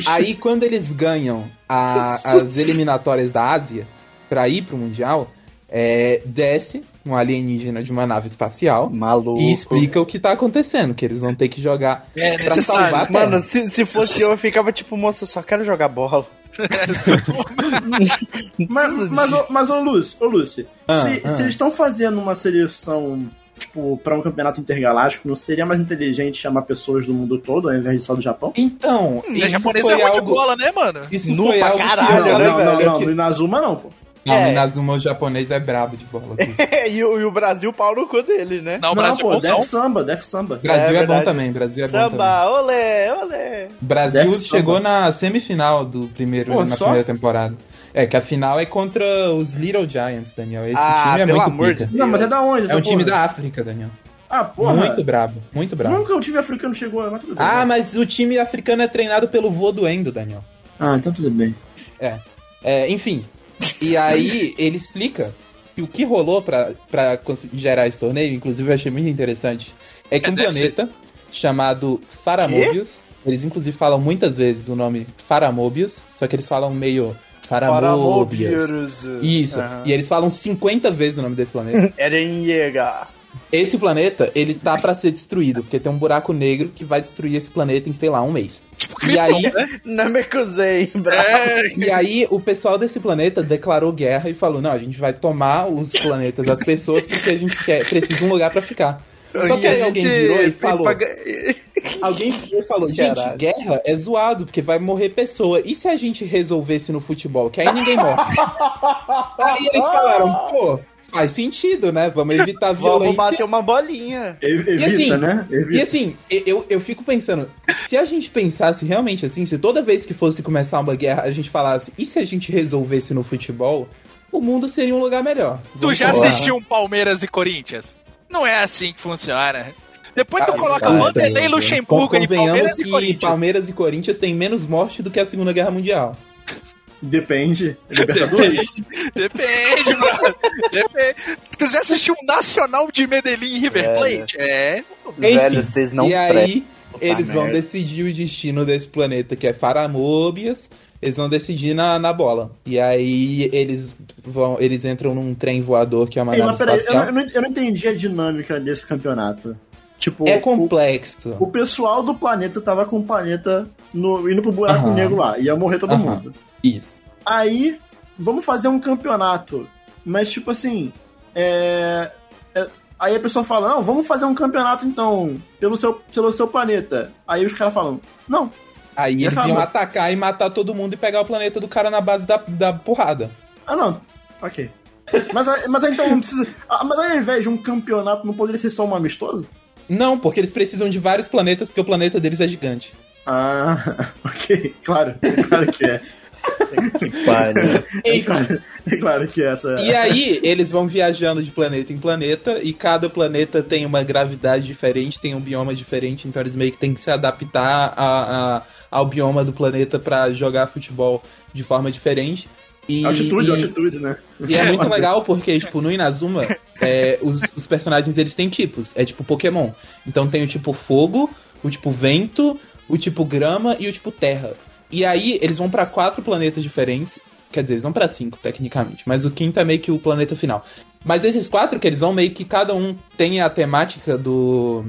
Aí quando eles ganham a- as eliminatórias da Ásia pra ir pro Mundial, é, desce um alienígena de uma nave espacial Maluco. e explica o que tá acontecendo, que eles vão ter que jogar É pra salvar a Terra. Mano, se, se fosse eu, eu ficava tipo, moça, eu só quero jogar bola. Mas, mas, ô- mas ô Lúcio, ô Lúcio, Ah, se, ah. se eles estão fazendo uma seleção, tipo, pra um campeonato intergaláctico, não seria mais inteligente chamar pessoas do mundo todo ao invés de só do Japão? Então, Hum, isso japonês foi é ruim de algo... bola, né, mano? Isso Nu foi pra algo caralho, que... não, né, não, não, velho? não, no Inazuma não, pô. Não, É. o Inazuma o japonês é brabo de bola. E, o, e o Brasil, pau no cu dele, né? Não, o Não, Brasil pô, é bonzão. Def Samba, Def Samba. Brasil é, bom verdade. também, Brasil é bom também. Samba, olé, olé. Brasil Def chegou Samba. na semifinal do primeiro, Pô, na só? primeira temporada. É, que a final é contra os Little Giants, Daniel. Esse Ah, time é pelo muito amor de. Não, mas é da onde? É um time porra? da África, Daniel. Ah, porra. Muito brabo, muito brabo. Nunca o time africano chegou, mas tudo bem. Ah, mas o time africano é treinado pelo vô do Endo, Daniel. Ah, então tudo bem. É, enfim. E aí ele explica que o que rolou conseguir gerar esse torneio, inclusive eu achei muito interessante, é que É, um planeta chamado Faramobius, eles inclusive falam muitas vezes o nome Faramobius, só que eles falam meio Faramobius. Isso, Aham. e eles falam 50 vezes o nome desse planeta. Eren Yeager. Esse planeta, ele tá pra ser destruído, porque tem um buraco negro que vai destruir esse planeta em, sei lá, um mês. Tipo, E Krypton, aí, né? Namekusei, bravo. É, E aí o pessoal desse planeta declarou guerra e falou: não, a gente vai tomar os planetas das pessoas porque a gente quer, precisa de um lugar pra ficar. Só que aí alguém virou e falou. Alguém virou e falou, gente, Caralho. guerra é zoado, porque vai morrer pessoa. E se a gente resolvesse no futebol? Que aí ninguém morre. aí eles falaram, pô, faz sentido, né? Vamos evitar a Vamos violência. bater uma bolinha. E- Evita, E assim, né? Evita. E assim, eu, eu fico pensando, se a gente pensasse realmente assim, se toda vez que fosse começar uma guerra a gente falasse, e se a gente resolvesse no futebol, o mundo seria um lugar melhor. Tu Vamos já falar. assistiu um Palmeiras e Corinthians? Não é assim que funciona. Depois tu Ah, coloca ah, Vanderlei sim, Luxemburgo em Palmeiras e que Corinthians. Palmeiras e Corinthians têm menos morte do que a Segunda Guerra Mundial. Depende. Libertadores? Depende, mano. Depende. Tu já assistiu um Nacional de Medellín e River. Plate? É. Velho, vocês não e aí, eles vão merda. decidir o destino desse planeta, que é Faramobius. Eles vão decidir na, na bola. E aí eles vão. Eles entram num trem voador que é uma Ei, nave mas peraí, eu, espacial. não- eu não, eu não entendi a dinâmica desse campeonato. Tipo, É o, complexo. o pessoal do planeta tava com o planeta no, indo pro buraco Aham. negro lá. Ia morrer todo Aham. mundo. Isso. Aí, vamos fazer um campeonato. Mas, tipo assim, é, é- Aí a pessoa fala, não, vamos fazer um campeonato então, pelo seu, pelo seu planeta. Aí os caras falam, não. Aí eles acabou. iam atacar e matar todo mundo e pegar o planeta do cara na base da, da porrada. Ah, não. Ok. Mas, mas então não precisa. Ah, mas ao invés de um campeonato, não poderia ser só um amistoso? Não, porque eles precisam de vários planetas, porque o planeta deles é gigante. Ah, ok. Claro. Claro que é. Que pariu. É claro, é claro que é essa. E aí, eles vão viajando de planeta em planeta, e cada planeta tem uma gravidade diferente, tem um bioma diferente, então eles meio que têm que se adaptar a- a- ao bioma do planeta pra jogar futebol de forma diferente. E, altitude, e- altitude, né? E é muito legal porque, tipo, no Inazuma, é, os, os personagens eles têm tipos. É tipo Pokémon. Então tem o tipo fogo, o tipo vento, o tipo grama e o tipo terra. E aí eles vão pra quatro planetas diferentes. Quer dizer, eles vão pra cinco, tecnicamente. Mas o quinto é meio que o planeta final. Mas esses quatro que eles vão, meio que cada um tem a temática do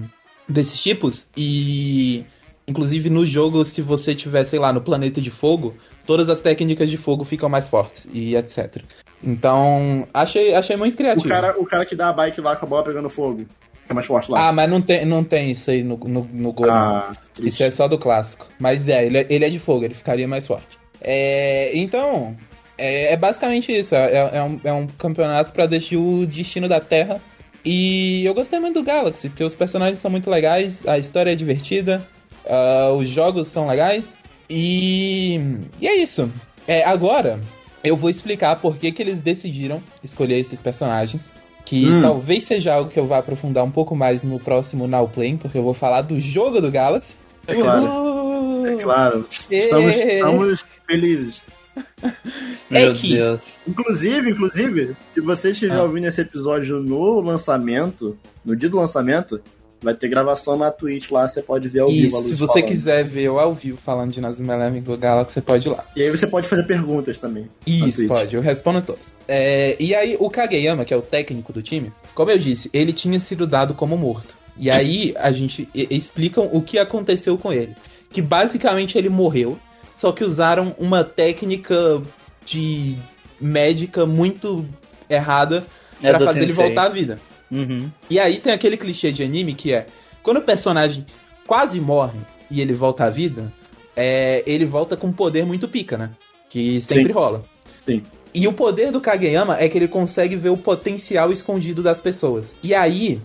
desses tipos. E. Inclusive no jogo, se você tiver, sei lá, no planeta de fogo, todas as técnicas de fogo ficam mais fortes e etc. Então, achei, achei muito O criativo. cara, o cara que dá a bike lá com a bola pegando fogo. Fica mais forte lá. Ah, mas não tem, não tem isso aí no, no, no Go. Ah, Isso é só do clássico. Mas é, ele, é- ele é de fogo, ele ficaria mais forte. É, então, é, é basicamente isso. É, é um, é um campeonato pra decidir o destino da Terra. E eu gostei muito do Galaxy, porque os personagens são muito legais, a história é divertida, ah, os jogos são legais. E, e é isso. É, agora, eu vou explicar por que, que eles decidiram escolher esses personagens. Que Hum. talvez seja algo que eu vá aprofundar um pouco mais no próximo Now Playing, porque eu vou falar do jogo do Galaxy. É claro. Uh, É claro. é. Estamos, estamos felizes. Meu que- Deus. Inclusive, inclusive, se você estiver Ah. ouvindo esse episódio no lançamento, no dia do lançamento, vai ter gravação na Twitch lá, você pode ver ao vivo a Isso, Luz se você falando. quiser ver eu ao vivo falando de Nazuma Eleven do Galaxy, você pode ir lá. E aí você pode fazer perguntas também. Isso, pode, eu respondo todos. É, e aí, o Kageyama, que é o técnico do time, como eu disse, ele tinha sido dado como morto. E aí, a gente e- explicam o que aconteceu com ele. Que basicamente ele morreu, só que usaram uma técnica de médica muito errada É pra do fazer ele Tensei. voltar à vida. Uhum. E aí tem aquele clichê de anime que é quando o personagem quase morre e ele volta à vida, é, ele volta com um poder muito pica, né? Que sempre rola. Sim. E o poder do Kageyama é que ele consegue ver o potencial escondido das pessoas. E aí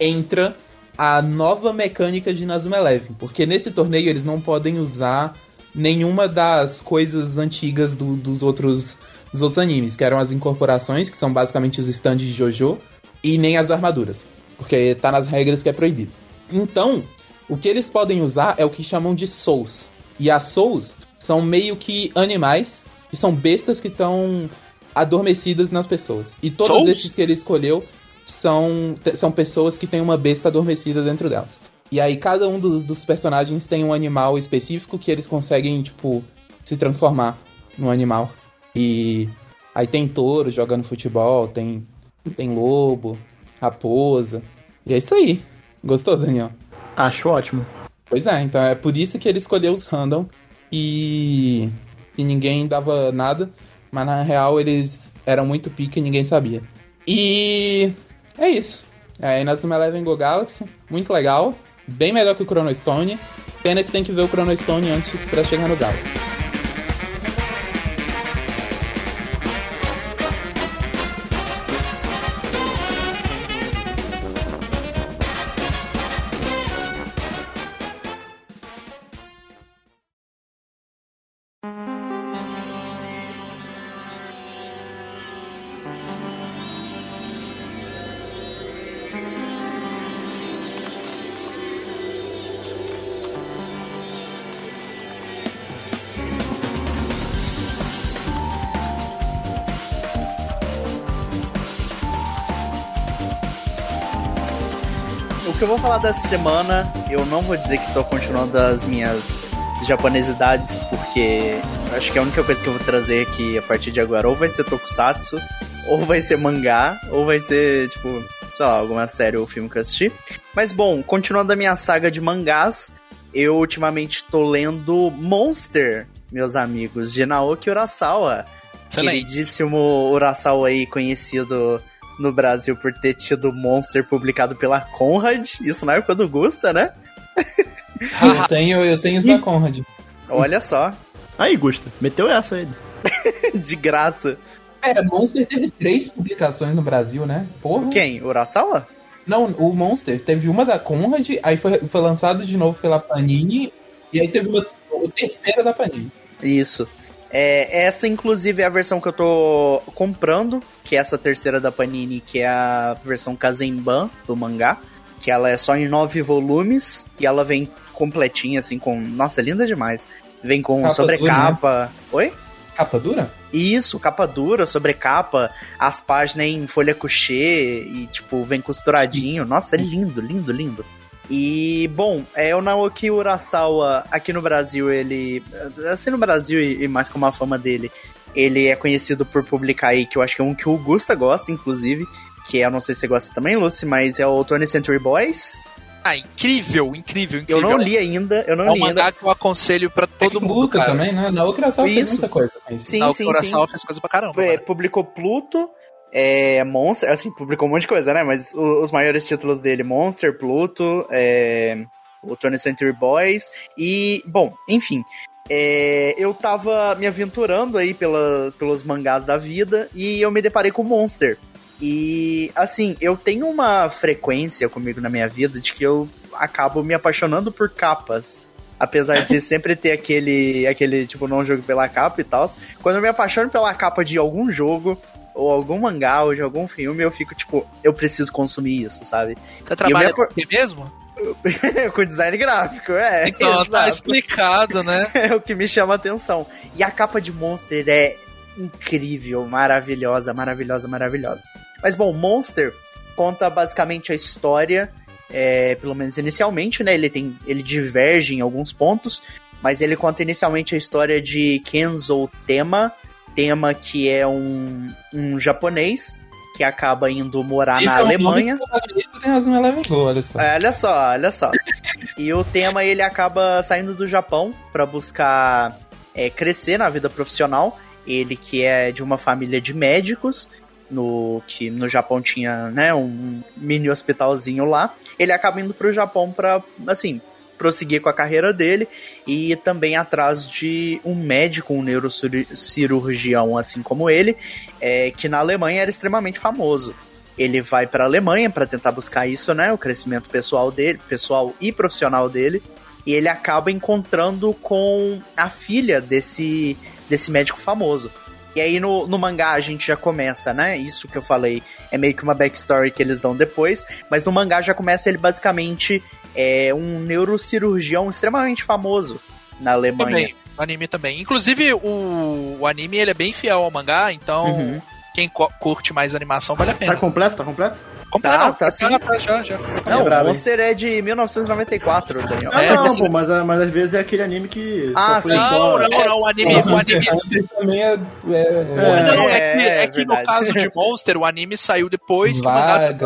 entra a nova mecânica de Nazuma Eleven, porque nesse torneio eles não podem usar nenhuma das coisas antigas do, dos outros dos outros animes, que eram as incorporações, que são basicamente os stands de JoJo, e nem as armaduras, porque tá nas regras que é proibido. Então, o que eles podem usar é o que chamam de souls. E as souls são meio que animais, que são bestas que estão adormecidas nas pessoas. E todos Souls? esses que ele escolheu são, são pessoas que têm uma besta adormecida dentro delas. E aí cada um dos, dos personagens tem um animal específico que eles conseguem, tipo, se transformar no animal. E aí tem touro jogando futebol, tem, tem lobo, raposa. E é isso aí. Gostou, Daniel? Acho ótimo. Pois é, então é por isso que ele escolheu os random e, e ninguém dava nada, mas na real eles eram muito pica e ninguém sabia. E é isso. É, Inazuma Eleven Go Galaxy, muito legal, bem melhor que o Chrono Stone. Pena que tem que ver o Chrono Stone antes pra chegar no Galaxy. Dessa semana, eu não vou dizer que tô continuando as minhas japonesidades, porque acho que a única coisa que eu vou trazer aqui a partir de agora ou vai ser tokusatsu, ou vai ser mangá, ou vai ser, tipo, sei lá, alguma série ou filme que eu assisti. Mas bom, continuando a minha saga de mangás, eu ultimamente tô lendo Monster, meus amigos, de Naoki Urasawa. Excelente. Queridíssimo Urasawa aí, conhecido no Brasil por ter tido Monster publicado pela Conrad, isso na época do Gusta, né? Eu tenho, eu tenho os da Conrad. Olha só, Aí, Gusta, meteu essa aí. de graça. Pera, Monster teve três publicações no Brasil, né? Porra. Quem? Urasawa? Não, o Monster teve uma da Conrad, aí foi, foi lançado de novo pela Panini, e aí teve uma, a terceira da Panini. Isso. É, essa, inclusive, é a versão que eu tô comprando, que é essa terceira da Panini, que é a versão Kazemban do mangá, que ela é só em nove volumes, e ela vem completinha, assim, com... Nossa, linda demais. Vem com Capa sobrecapa... Oi? Capa dura? Isso, capa dura, sobrecapa, as páginas em folha couché e, tipo, vem costuradinho. Nossa, é lindo, lindo, lindo. E, bom, é o Naoki Urasawa, aqui no Brasil, ele... Assim, no Brasil e, e mais com a fama dele, ele é conhecido por publicar aí, que eu acho que é um que o Gusta gosta, inclusive, que é, eu não sei se você gosta também, Lucy, mas é o 20th Century Boys. Ah, incrível, incrível, Eu incrível. não li ainda, eu não É um li ainda. que eu aconselho pra todo Tem mundo, também, né? Na Urasawa fez muita coisa isso. Sim, Não, sim, o Kurosawa sim. fez coisa pra caramba. Foi, cara. publicou Pluto, é, Monster, assim, publicou um monte de coisa, né? Mas o- os maiores títulos dele, Monster, Pluto, é, o 20th Century Boys e, bom, enfim. é, eu tava me aventurando aí pela, pelos mangás da vida e eu me deparei com Monster. E, assim, eu tenho uma frequência comigo na minha vida de que eu acabo me apaixonando por capas. Apesar de sempre ter aquele, aquele tipo, não jogo pela capa e tal. Quando eu me apaixono pela capa de algum jogo, ou algum mangá, ou de algum filme, eu fico, tipo, eu preciso consumir isso, sabe? Você trabalha me com mesmo? Com design gráfico, é. Então, tá exato. explicado, né? É o que me chama a atenção. E a capa de Monster é incrível, maravilhosa, maravilhosa, maravilhosa. Mas bom, Monster conta basicamente a história, é, pelo menos inicialmente, né? Ele tem, ele diverge em alguns pontos, mas ele conta inicialmente a história de Kenzo Tema, Tema que é um, um japonês que acaba indo morar na é o Alemanha. tem Azuma Eleven Go, olha só. É, olha só, olha só. E o tema ele acaba saindo do Japão pra buscar é, crescer na vida profissional. Ele que é de uma família de médicos, no que no Japão tinha né, um mini hospitalzinho lá. Ele acaba indo pro Japão pra, assim, prosseguir com a carreira dele e também atrás de um médico, um neurocirurgião assim como ele, é, que na Alemanha era extremamente famoso. Ele vai para a Alemanha para tentar buscar isso, né, o crescimento pessoal dele, pessoal e profissional dele, e ele acaba encontrando com a filha desse desse médico famoso. E aí no, no mangá a gente já começa, né? Isso que eu falei é meio que uma backstory que eles dão depois, mas no mangá já começa ele basicamente é um neurocirurgião extremamente famoso na Alemanha. Também, o anime também. Inclusive, o, o anime ele é bem fiel ao mangá, então uhum. quem curte mais animação vale a pena. Tá completo? Tá completo? Comprar tá, não, tá sim. Tá, já, já. Não, o Monster é de 1994, Daniel. Ah, é, não, pô, mas, mas às vezes é aquele anime que. Ah, sim. Não, não, não, o anime. o anime também é. é, não, é, que, é, é que no caso de Monster, o anime saiu depois que o mangá.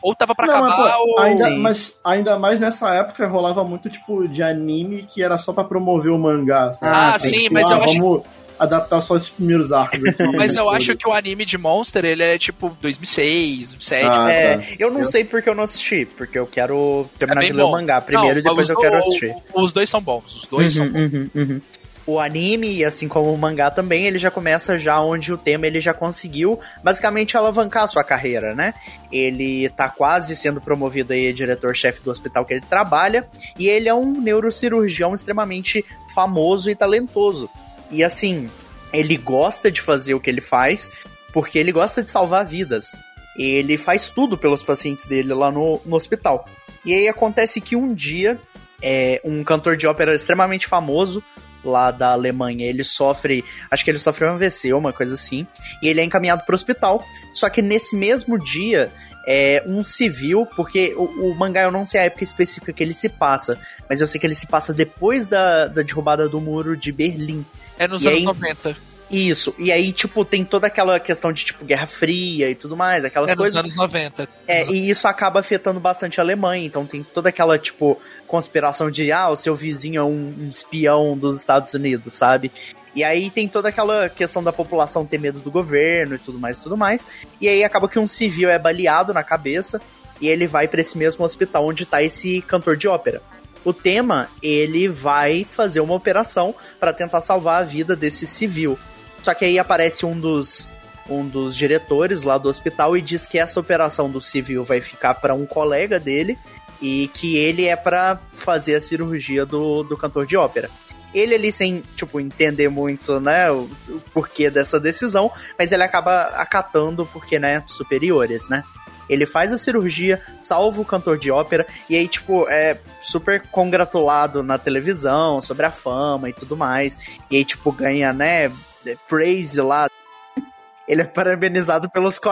Ou tava pra não, acabar, mas, pô, ou. Ainda, mas ainda mais nessa época rolava muito tipo de anime que era só pra promover o mangá. Sabe? Ah, assim, sim, tipo, mas ah, eu vamos... acho adaptar só os primeiros arcos aqui. Mas eu acho que o anime de Monster, ele é tipo 2006, 2007. Ah, é, tá. eu não eu... sei porque eu não assisti, porque eu quero terminar é de ler bom. o mangá primeiro não, e depois eu quero assistir. Os dois são bons, os dois uhum, são bons. Uhum, uhum. O anime, assim como o mangá também, ele já começa já onde o tema ele já conseguiu basicamente alavancar a sua carreira, né? Ele tá quase sendo promovido aí diretor-chefe do hospital que ele trabalha, e ele é um neurocirurgião extremamente famoso e talentoso. E assim, ele gosta de fazer o que ele faz porque ele gosta de salvar vidas. Ele faz tudo pelos pacientes dele lá no, no hospital. E aí acontece que um dia, é, um cantor de ópera extremamente famoso lá da Alemanha, ele sofre, acho que ele sofre um AVC, uma coisa assim, e ele é encaminhado para o hospital. Só que nesse mesmo dia, é um civil, porque o, o, mangá eu não sei a época específica que ele se passa, mas eu sei que ele se passa depois da, da derrubada do muro de Berlim. É nos e anos aí, 90. Isso, e aí, tipo, tem toda aquela questão de, tipo, Guerra Fria e tudo mais, aquelas é coisas. É nos anos 90. É, e isso acaba afetando bastante a Alemanha, então tem toda aquela, tipo, conspiração de, ah, o seu vizinho é um, um espião dos Estados Unidos, sabe? E aí tem toda aquela questão da população ter medo do governo e tudo mais, tudo mais. E aí acaba que um civil é baleado na cabeça e ele vai para esse mesmo hospital onde tá esse cantor de ópera o tema, ele vai fazer uma operação para tentar salvar a vida desse civil. Só que aí aparece um dos um dos diretores lá do hospital e diz que essa operação do civil vai ficar para um colega dele e que ele é para fazer a cirurgia do, do cantor de ópera. Ele ali sem, tipo, entender muito, né, o, o porquê dessa decisão, mas ele acaba acatando porque, né, superiores, né? Ele faz a cirurgia, salva o cantor de ópera, e aí, tipo, é super congratulado na televisão sobre a fama e tudo mais. E aí, tipo, ganha, né, praise lá. Ele é parabenizado pelos, co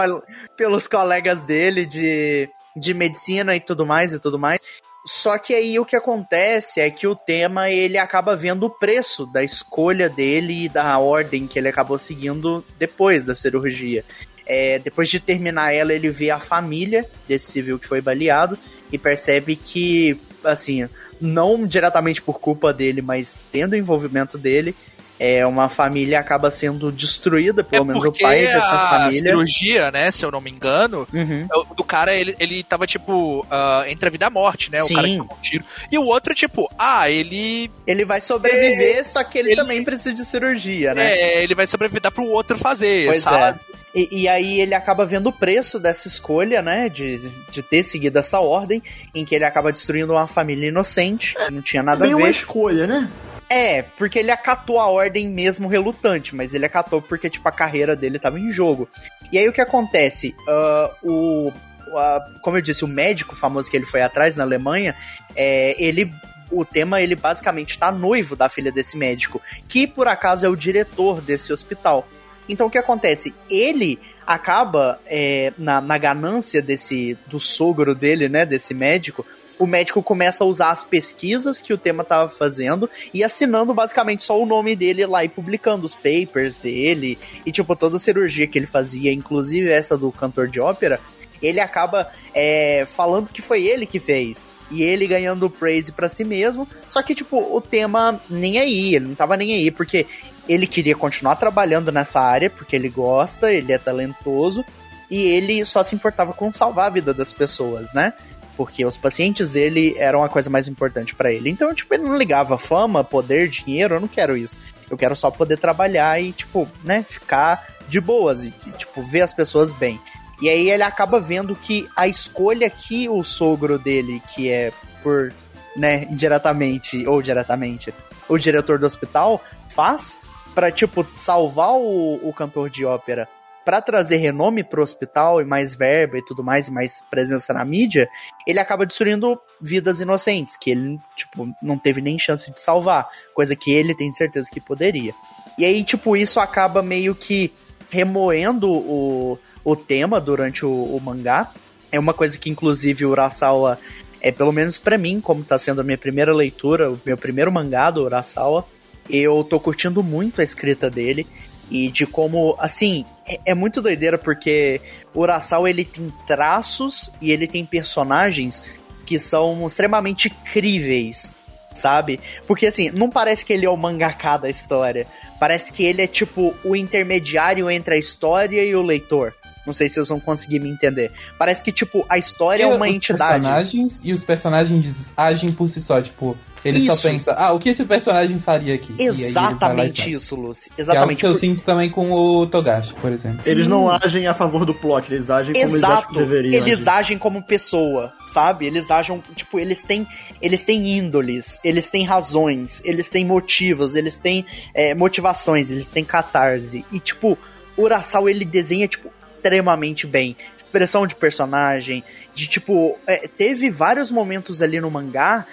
pelos colegas dele de, de medicina e tudo mais e tudo mais. Só que aí o que acontece é que o tema ele acaba vendo o preço da escolha dele e da ordem que ele acabou seguindo depois da cirurgia. É, depois de terminar ela, ele vê a família desse civil que foi baleado e percebe que, assim, não diretamente por culpa dele, mas tendo o envolvimento dele, é uma família acaba sendo destruída, pelo é menos o pai dessa família. A cirurgia, né, se eu não me engano, uhum. É do cara, ele, ele tava, tipo, uh, entre a vida e a morte, né? Sim. O cara que tomou um tiro. E o outro, tipo, ah, ele. Ele vai sobreviver, é... só que ele, ele, também precisa de cirurgia, né? É, ele vai sobreviver pro outro fazer, pois sabe? É. E, e, aí ele acaba vendo o preço dessa escolha, né? De, de ter seguido essa ordem, em que ele acaba destruindo uma família inocente, que não tinha nada a ver. uma escolha, né? É, porque ele acatou a ordem mesmo relutante, mas ele acatou porque, tipo, a carreira dele tava em jogo. E aí o que acontece? Uh, o. Uh, como eu disse, o médico famoso que ele foi atrás na Alemanha, é, ele o tema ele basicamente tá noivo da filha desse médico, que por acaso é o diretor desse hospital. Então o que acontece? Ele acaba é, na, na ganância desse do sogro dele, né, desse médico, o médico começa a usar as pesquisas que o tema estava fazendo e assinando basicamente só o nome dele lá e publicando os papers dele e tipo toda a cirurgia que ele fazia, inclusive essa do cantor de ópera, ele acaba é, falando que foi ele que fez e ele ganhando praise para si mesmo. Só que, tipo, o tema nem aí, ele não tava nem aí, porque ele queria continuar trabalhando nessa área, porque ele gosta, ele é talentoso, e ele só se importava com salvar a vida das pessoas, né? porque os pacientes dele eram a coisa mais importante para ele. Então, tipo, ele não ligava fama, poder, dinheiro, eu não quero isso. Eu quero só poder trabalhar e, tipo, né, ficar de boas e, tipo, ver as pessoas bem. E aí ele acaba vendo que a escolha que o sogro dele, que é por, né, indiretamente ou diretamente, o diretor do hospital, faz para tipo, salvar o, o cantor de ópera para trazer renome pro hospital e mais verba e tudo mais, e mais presença na mídia, ele acaba destruindo vidas inocentes, que ele, tipo, não teve nem chance de salvar, coisa que ele tem certeza que poderia. E aí, tipo, isso acaba meio que remoendo o, o tema durante o, o mangá. É uma coisa que, inclusive, o Urasawa, é pelo menos para mim, como tá sendo a minha primeira leitura, o meu primeiro mangá do Urasawa, eu tô curtindo muito a escrita dele e de como, assim, é, é muito doideira porque o ele tem traços e ele tem personagens que são extremamente críveis, sabe? Porque assim, não parece que ele é o mangaká da história. Parece que ele é tipo o intermediário entre a história e o leitor. Não sei se vocês vão conseguir me entender. Parece que, tipo, a história e é uma os entidade. Personagens, e os personagens agem por si só, tipo, ele isso. só pensa, ah, o que esse personagem faria aqui? Exatamente isso, Lucy. Exatamente. Que é o que eu sinto também com o Togashi, por exemplo. Sim. Eles não agem a favor do plot, eles agem como Exato. eles acham que deveriam. Eles agir. agem como pessoa, sabe? Eles agem, tipo, eles têm, eles têm índoles, eles têm razões, eles têm motivos, eles têm é, motivações, eles têm catarse. E, tipo, o Urasawa, ele desenha, tipo, extremamente bem. Expressão de personagem, de tipo, é, teve vários momentos ali no mangá.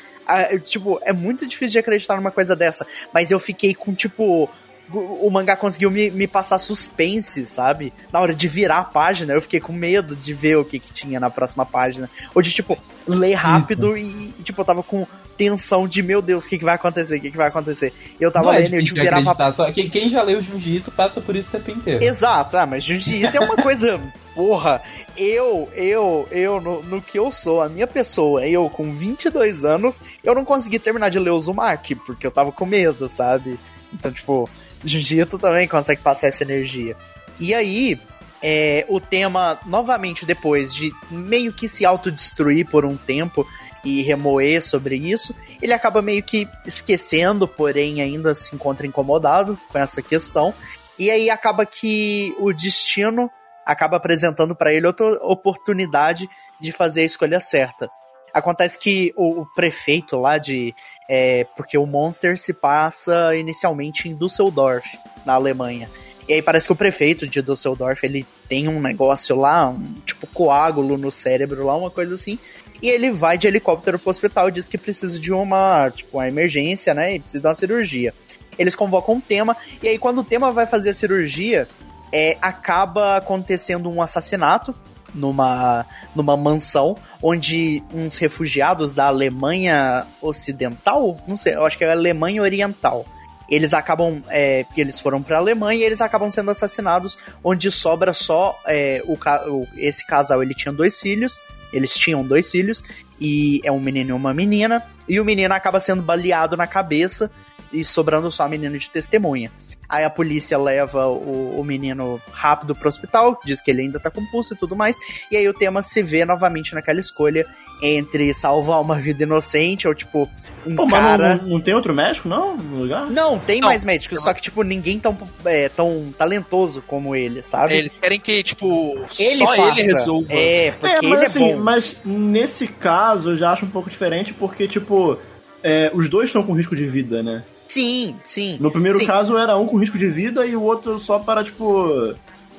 tipo, é muito difícil de acreditar numa coisa dessa. Mas eu fiquei com, tipo, o mangá conseguiu me, me passar suspense, sabe? Na hora de virar a página, eu fiquei com medo de ver o que, que tinha na próxima página. Ou de, tipo, ler rápido e, e, tipo, eu tava com tensão de, meu Deus, o que, que vai acontecer? O que, que vai acontecer? Eu tava Não é lendo é eu virava. Só quem, quem já leu Jiu-Jitsu passa por isso o tempo inteiro. Exato, ah, mas Jiu-Jitsu é uma coisa. Porra, eu, eu, eu, no, no, que eu sou, a minha pessoa, eu com 22 anos, eu não consegui terminar de ler o Zumaki, porque eu tava com medo, sabe? Então, tipo, Jiu-Jitsu também consegue passar essa energia. E aí, é, o tema, novamente, depois de meio que se autodestruir por um tempo, e remoer sobre isso, ele acaba meio que esquecendo, porém ainda se encontra incomodado com essa questão. E aí acaba que o destino acaba apresentando para ele outra oportunidade de fazer a escolha certa. Acontece que o, o prefeito lá de. É, porque o Monster se passa inicialmente em Düsseldorf, na Alemanha. E aí parece que o prefeito de Düsseldorf, ele tem um negócio lá, um tipo coágulo no cérebro lá, uma coisa assim. E ele vai de helicóptero pro hospital e diz que precisa de uma, tipo, uma emergência, né? E precisa de uma cirurgia. Eles convocam um tema, e aí quando o tema vai fazer a cirurgia, é, acaba acontecendo um assassinato numa, numa mansão onde uns refugiados da Alemanha Ocidental, não sei, eu acho que é Alemanha Oriental. Eles acabam, é, eles foram para a Alemanha e eles acabam sendo assassinados, onde sobra só é, o, esse casal. Ele tinha dois filhos eles tinham dois filhos, e é um menino e uma menina, e o menino acaba sendo baleado na cabeça e sobrando só a menina de testemunha. Aí a polícia leva o, o, menino rápido pro hospital, diz que ele ainda tá com pulso e tudo mais. E aí o tema se vê novamente naquela escolha entre salvar uma vida inocente ou, tipo, um Pô, cara... Não, não, tem outro médico, não, no lugar? Não, tem não, mais médicos, só que, tipo, ninguém tão, é, tão talentoso como ele, sabe? Eles querem que, tipo, ele só faça. ele resolva. É, porque é, mas, ele é assim, bom. Mas nesse caso eu já acho um pouco diferente, porque, tipo, é, os dois estão com risco de vida, né? Sim, sim. No primeiro sim. caso era um com risco de vida e o outro só para, tipo,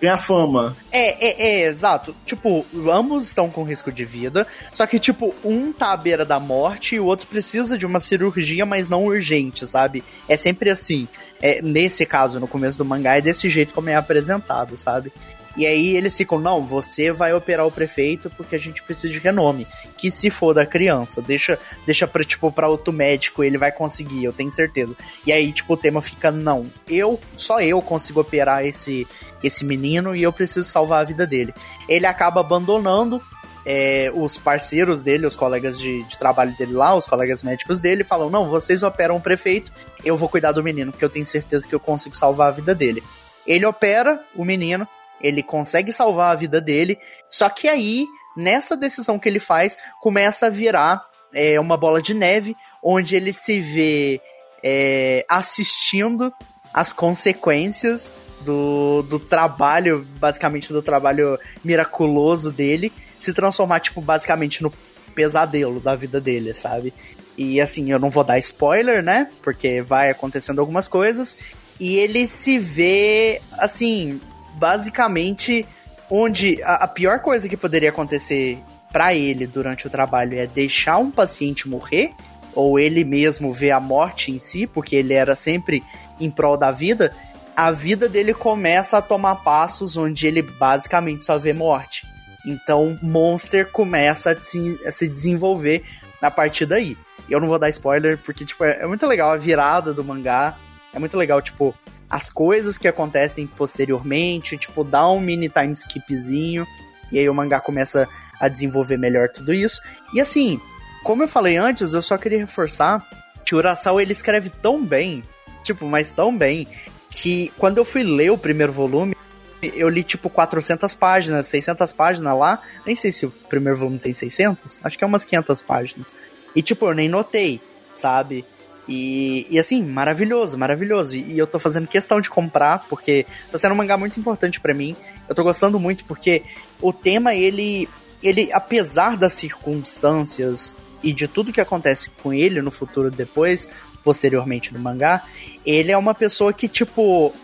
ganhar fama. É, é, é, exato. Tipo, ambos estão com risco de vida, só que, tipo, um tá à beira da morte e o outro precisa de uma cirurgia, mas não urgente, sabe? É sempre assim. É, nesse caso, no começo do mangá, é desse jeito como é apresentado, sabe? E aí eles ficam, não, você vai operar o prefeito porque a gente precisa de renome. Que se for da criança, deixa, deixa pra, tipo, pra outro médico, ele vai conseguir, eu tenho certeza. E aí, tipo, o tema fica, não, eu, só eu consigo operar esse, esse menino e eu preciso salvar a vida dele. Ele acaba abandonando é, os parceiros dele, os colegas de, de, trabalho dele lá, os colegas médicos dele, falam: Não, vocês operam o prefeito, eu vou cuidar do menino, porque eu tenho certeza que eu consigo salvar a vida dele. Ele opera o menino, ele consegue salvar a vida dele, só que aí nessa decisão que ele faz, começa a virar é, uma bola de neve, onde ele se vê é, assistindo as consequências do, do trabalho, basicamente do trabalho miraculoso dele, se transformar, tipo, basicamente no pesadelo da vida dele, sabe? E assim, eu não vou dar spoiler, né? Porque vai acontecendo algumas coisas. E ele se vê, assim, basicamente, onde a, a pior coisa que poderia acontecer para ele durante o trabalho é deixar um paciente morrer, ou ele mesmo ver a morte em si, porque ele era sempre em prol da vida. A vida dele começa a tomar passos onde ele basicamente só vê morte. Então, Monster começa a se, a se desenvolver na partir daí. Eu não vou dar spoiler, porque, tipo, é, é muito legal a virada do mangá. É muito legal, tipo, as coisas que acontecem posteriormente, tipo, dá um mini time skipzinho. E aí o mangá começa a desenvolver melhor tudo isso. E assim, como eu falei antes, eu só queria reforçar que o Urasawa ele escreve tão bem, tipo, mas tão bem, que quando eu fui ler o primeiro volume, eu li tipo 400 páginas, 600 páginas lá. Nem sei se o primeiro volume tem 600, acho que é umas 500 páginas. E tipo, eu nem notei, sabe? E, e assim, maravilhoso, maravilhoso. E, e, eu tô fazendo questão de comprar, porque tá sendo um mangá muito importante para mim. Eu tô gostando muito, porque o tema, ele, ele, apesar das circunstâncias e de tudo que acontece com ele no futuro depois, posteriormente no mangá, ele é uma pessoa que, tipo,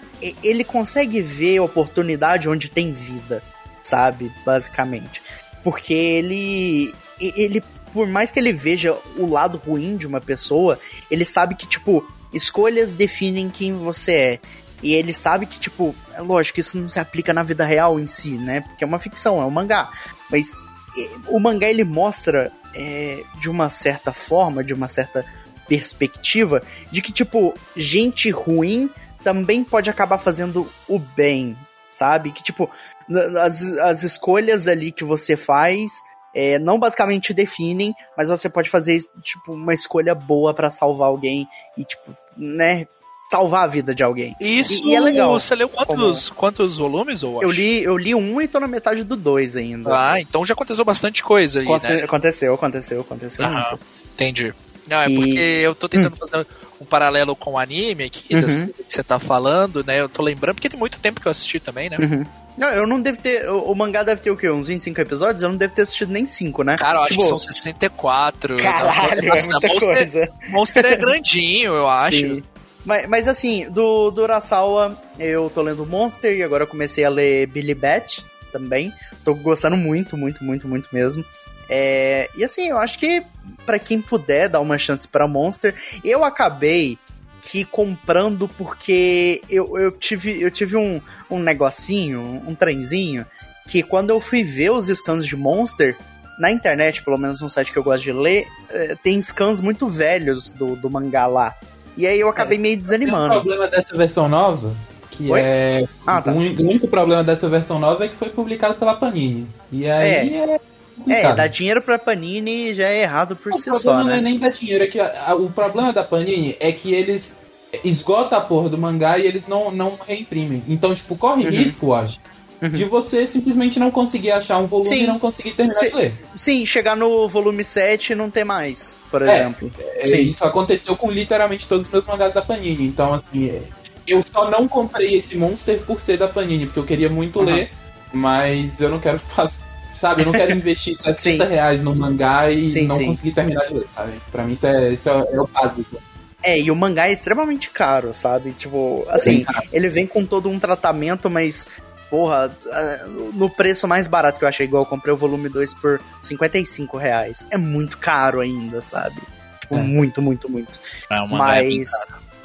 ele consegue ver oportunidade onde tem vida, sabe? Basicamente. Porque ele. Ele, por mais que ele veja o lado ruim de uma pessoa, ele sabe que, tipo, escolhas definem quem você é. E ele sabe que, tipo, é lógico, isso não se aplica na vida real em si, né? Porque é uma ficção, é um mangá. Mas o mangá ele mostra é, de uma certa forma, de uma certa perspectiva, de que, tipo, gente ruim também pode acabar fazendo o bem, sabe? Que, tipo, as, as escolhas ali que você faz é, não basicamente definem, mas você pode fazer, tipo, uma escolha boa para salvar alguém e, tipo, né, salvar a vida de alguém. Isso, e, e é legal. Você leu quantos, como... quantos volumes? Ou eu li, eu li um e tô na metade do dois ainda. Ah, então já aconteceu bastante coisa aí, Conce né? Aconteceu, aconteceu, aconteceu Aham, muito. Entendi. Não, é e... porque eu tô tentando hum. fazer um paralelo com o anime aqui, uhum. das coisas que você tá falando, né? Eu tô lembrando, porque tem muito tempo que eu assisti também, né? Uhum. Não, eu não devo ter. O, o, mangá deve ter o quê? Uns 25 episódios? Eu não devo ter assistido nem 5, né? Cara, eu tipo, acho que são 64. Caralho, Nossa, é muita Monster, coisa. Monster é grandinho, eu acho. Sim. Mas, mas assim, do, do Urasawa, eu tô lendo Monster e agora comecei a ler Billy Bat também. Tô gostando muito, muito, muito, muito mesmo. É, e assim, eu acho que para quem puder dar uma chance para Monster, eu acabei que comprando porque eu, eu tive, eu tive um, um negocinho, um trenzinho, que quando eu fui ver os scans de Monster, na internet, pelo menos no site que eu gosto de ler, é, tem scans muito velhos do, do mangá lá. E aí eu acabei é, meio desanimando. O problema dessa versão nova, que Oi? é. Ah, tá. o, único problema dessa versão nova é que foi publicado pela Panini. E aí é. é... É, dar dinheiro pra Panini já é errado por o si só, né? O problema não é nem dar dinheiro, é que a, a, o problema da Panini é que eles esgotam a porra do mangá e eles não, não reimprimem. Então, tipo, corre uhum. risco, acho, uhum. de você simplesmente não conseguir achar um volume sim. e não conseguir terminar sim. de ler. Sim, chegar no volume 7 e não ter mais por é, exemplo. É, isso aconteceu com literalmente todos os meus mangás da Panini. Então, assim, é, eu só não comprei esse Monster por ser da Panini, porque eu queria muito uhum. ler, mas eu não quero fazer. Sabe, eu não quero investir 60 reais no mangá e sim, não sim. conseguir terminar de ler, sabe? Pra mim isso é, isso é, é o básico. É, e o mangá é extremamente caro, sabe? Tipo, assim, ele vem com todo um tratamento, mas porra, é, no preço mais barato que eu achei, igual eu comprei o volume 2 por 55 reais. É muito caro ainda, sabe? Tipo, é. muito, muito, muito. É uma Mas.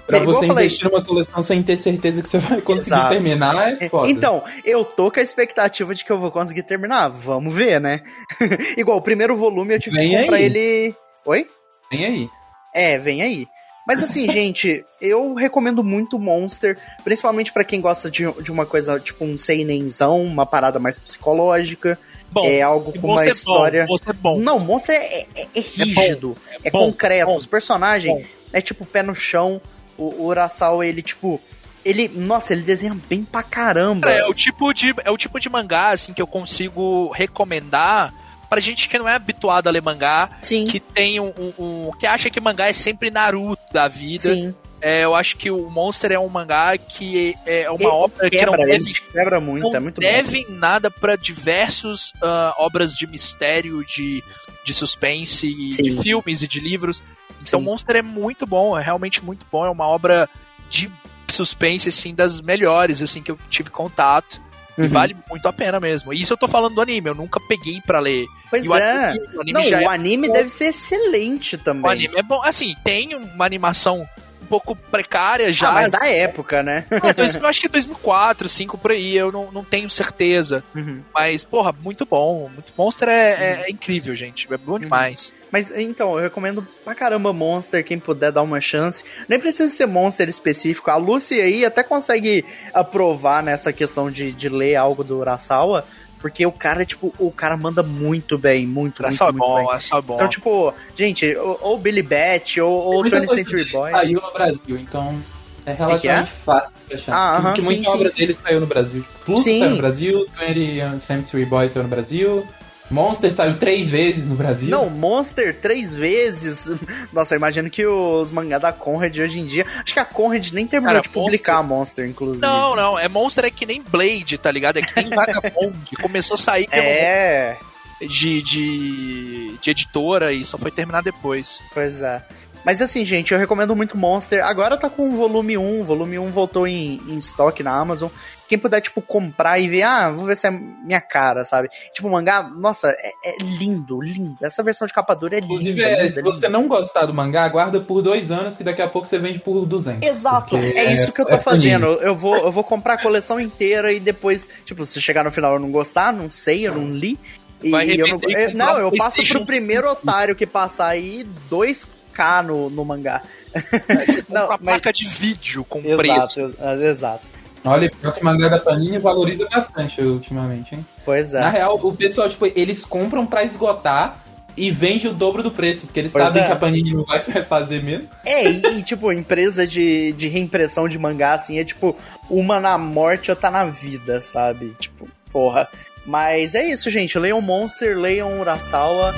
Pra é, você investir numa coleção sem ter certeza que você vai conseguir Exato. terminar é foda. Então, eu tô com a expectativa de que eu vou conseguir terminar. Vamos ver, né? igual, o primeiro volume eu tive vem que comprar aí. ele. Oi? Vem aí. É, vem aí. Mas assim, gente, eu recomendo muito Monster, principalmente para quem gosta de, de uma coisa tipo um seinenzão, uma parada mais psicológica. Bom, é algo com uma história. É bom, Monster é bom. Não, Monster é, é, é, é rígido, é, bom, concreto. Os personagens é tipo pé no chão. O, o Urasawa, ele tipo ele, nossa, ele desenha bem pra caramba. É, é, o tipo de, é o tipo de mangá, assim, que eu consigo recomendar pra gente que não é habituado a ler mangá, Sim. que tem um, um- um- que acha que mangá é sempre Naruto da vida. Sim. É, eu acho que o Monster é um mangá que é uma Ele obra que não Quebra, deve quebra muito, não é muito bom. devem nada pra diversos ah, obras de mistério, de, de suspense, e Sim. de filmes e de livros. Então. Monster é muito bom, é realmente muito bom. É uma obra de suspense, assim, das melhores, assim, que eu tive contato. E Uhum. vale muito a pena mesmo. E isso eu tô falando do anime, eu nunca peguei pra ler. Pois E o é. anime, o anime Não, já o é anime deve ser excelente também. O anime é bom. Assim, tem uma animação um pouco precária já. Ah, mas da época, né? É, dois- eu acho que é 2004, 2005 por aí, eu não, não tenho certeza. Uhum. Mas, porra, muito bom. Muito Monster é, é- é incrível, gente. É bom demais. Mas então, eu recomendo pra caramba Monster, quem puder dar uma chance. Nem precisa ser Monster específico. A Lucy aí até consegue aprovar nessa questão de, de ler algo do Urasawa, porque o cara, tipo, o cara manda muito bem, muito, muito, Essa é muito bom, bem. essa é bom. Então, tipo, gente, ou, ou Billy Bat, ou, ou Muita 20 coisa Century dele Boys. Saiu no Brasil, então é relativamente fácil de achar. Ah, aham, porque sim, muita sim, obra sim. dele saiu no Brasil. Tipo, Pluto Sim. saiu no Brasil, 20 Century Boys saiu no Brasil, Monster saiu três vezes no Brasil. Não, Monster três vezes. Nossa, eu imagino que os mangá da Conrad hoje em dia. Acho que a Conrad nem terminou Cara, de publicar Monster, inclusive. Não, não, é Monster é que nem Blade, tá ligado? É que nem Vagabond. que começou a sair pelo É, de, de, de editora e só foi terminar depois. pois é. Mas assim, gente, eu recomendo muito Monster. Agora tá com o volume 1. O volume 1 voltou em, em estoque na Amazon. Quem puder, tipo, comprar e ver, ah, vou ver se é minha cara, sabe? Tipo, o mangá, nossa, é, é lindo, lindo. Essa versão de capa dura é linda. Inclusive, é, linda, se linda. você não gostar do mangá, guarda por dois anos que daqui a pouco você vende por 200. Exato, é isso que eu tô é fazendo. Eu vou, eu vou comprar a coleção inteira e depois, tipo, se chegar no final eu não gostar, não sei, eu não li. E Vai eu não, e eu, não, eu passo pro primeiro otário que passar aí 2k no, no mangá. Aí você Não, uma mas- placa de vídeo com preço. Exato, ex- exato. Olha, pior que o mangá da Panini valoriza bastante ultimamente, hein? Pois Na é. real, o pessoal, tipo, eles compram pra esgotar e vende o dobro do preço, porque eles Pois sabem é. que a Panini não vai fazer mesmo. É, e, e, tipo, empresa de, de reimpressão de mangá, assim, é tipo, uma na morte, outra na vida, sabe? Tipo, porra. Mas é isso, gente. Leiam Monster, leiam Urasawa.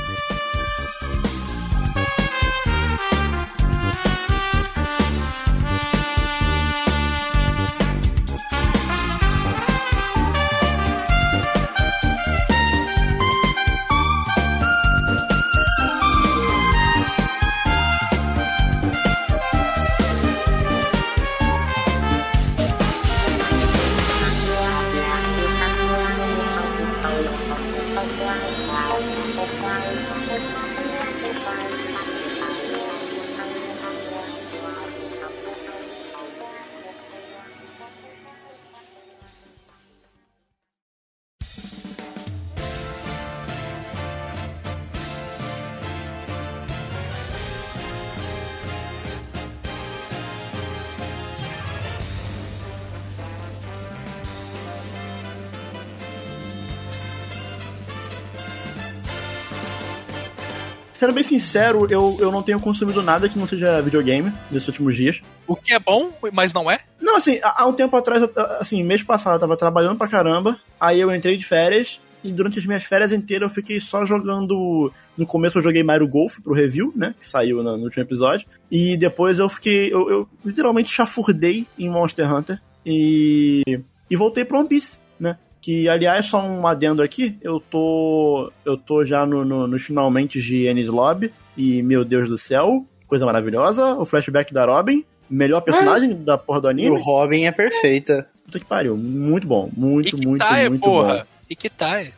Sendo bem sincero, eu, eu não tenho consumido nada que não seja videogame nesses últimos dias. O que é bom, mas não é? Não, assim, há um tempo atrás, assim, mês passado eu tava trabalhando pra caramba, aí eu entrei de férias, e durante as minhas férias inteiras eu fiquei só jogando. No começo eu joguei Mario Golf pro review, né? Que saiu no, no último episódio. E depois eu fiquei. Eu, eu literalmente chafurdei em Monster Hunter. E. E voltei pro One Piece, né? Que, aliás, só um adendo aqui, eu tô. Eu tô já no, no, nos finalmente de Ennis Lobby. E, meu Deus do céu, coisa maravilhosa. O flashback da Robin. Melhor personagem da porra do E anime. o Robin é perfeita. Puta que pariu. Muito bom. Muito, e que muito, tá, é, muito porra. bom. E que tá, é.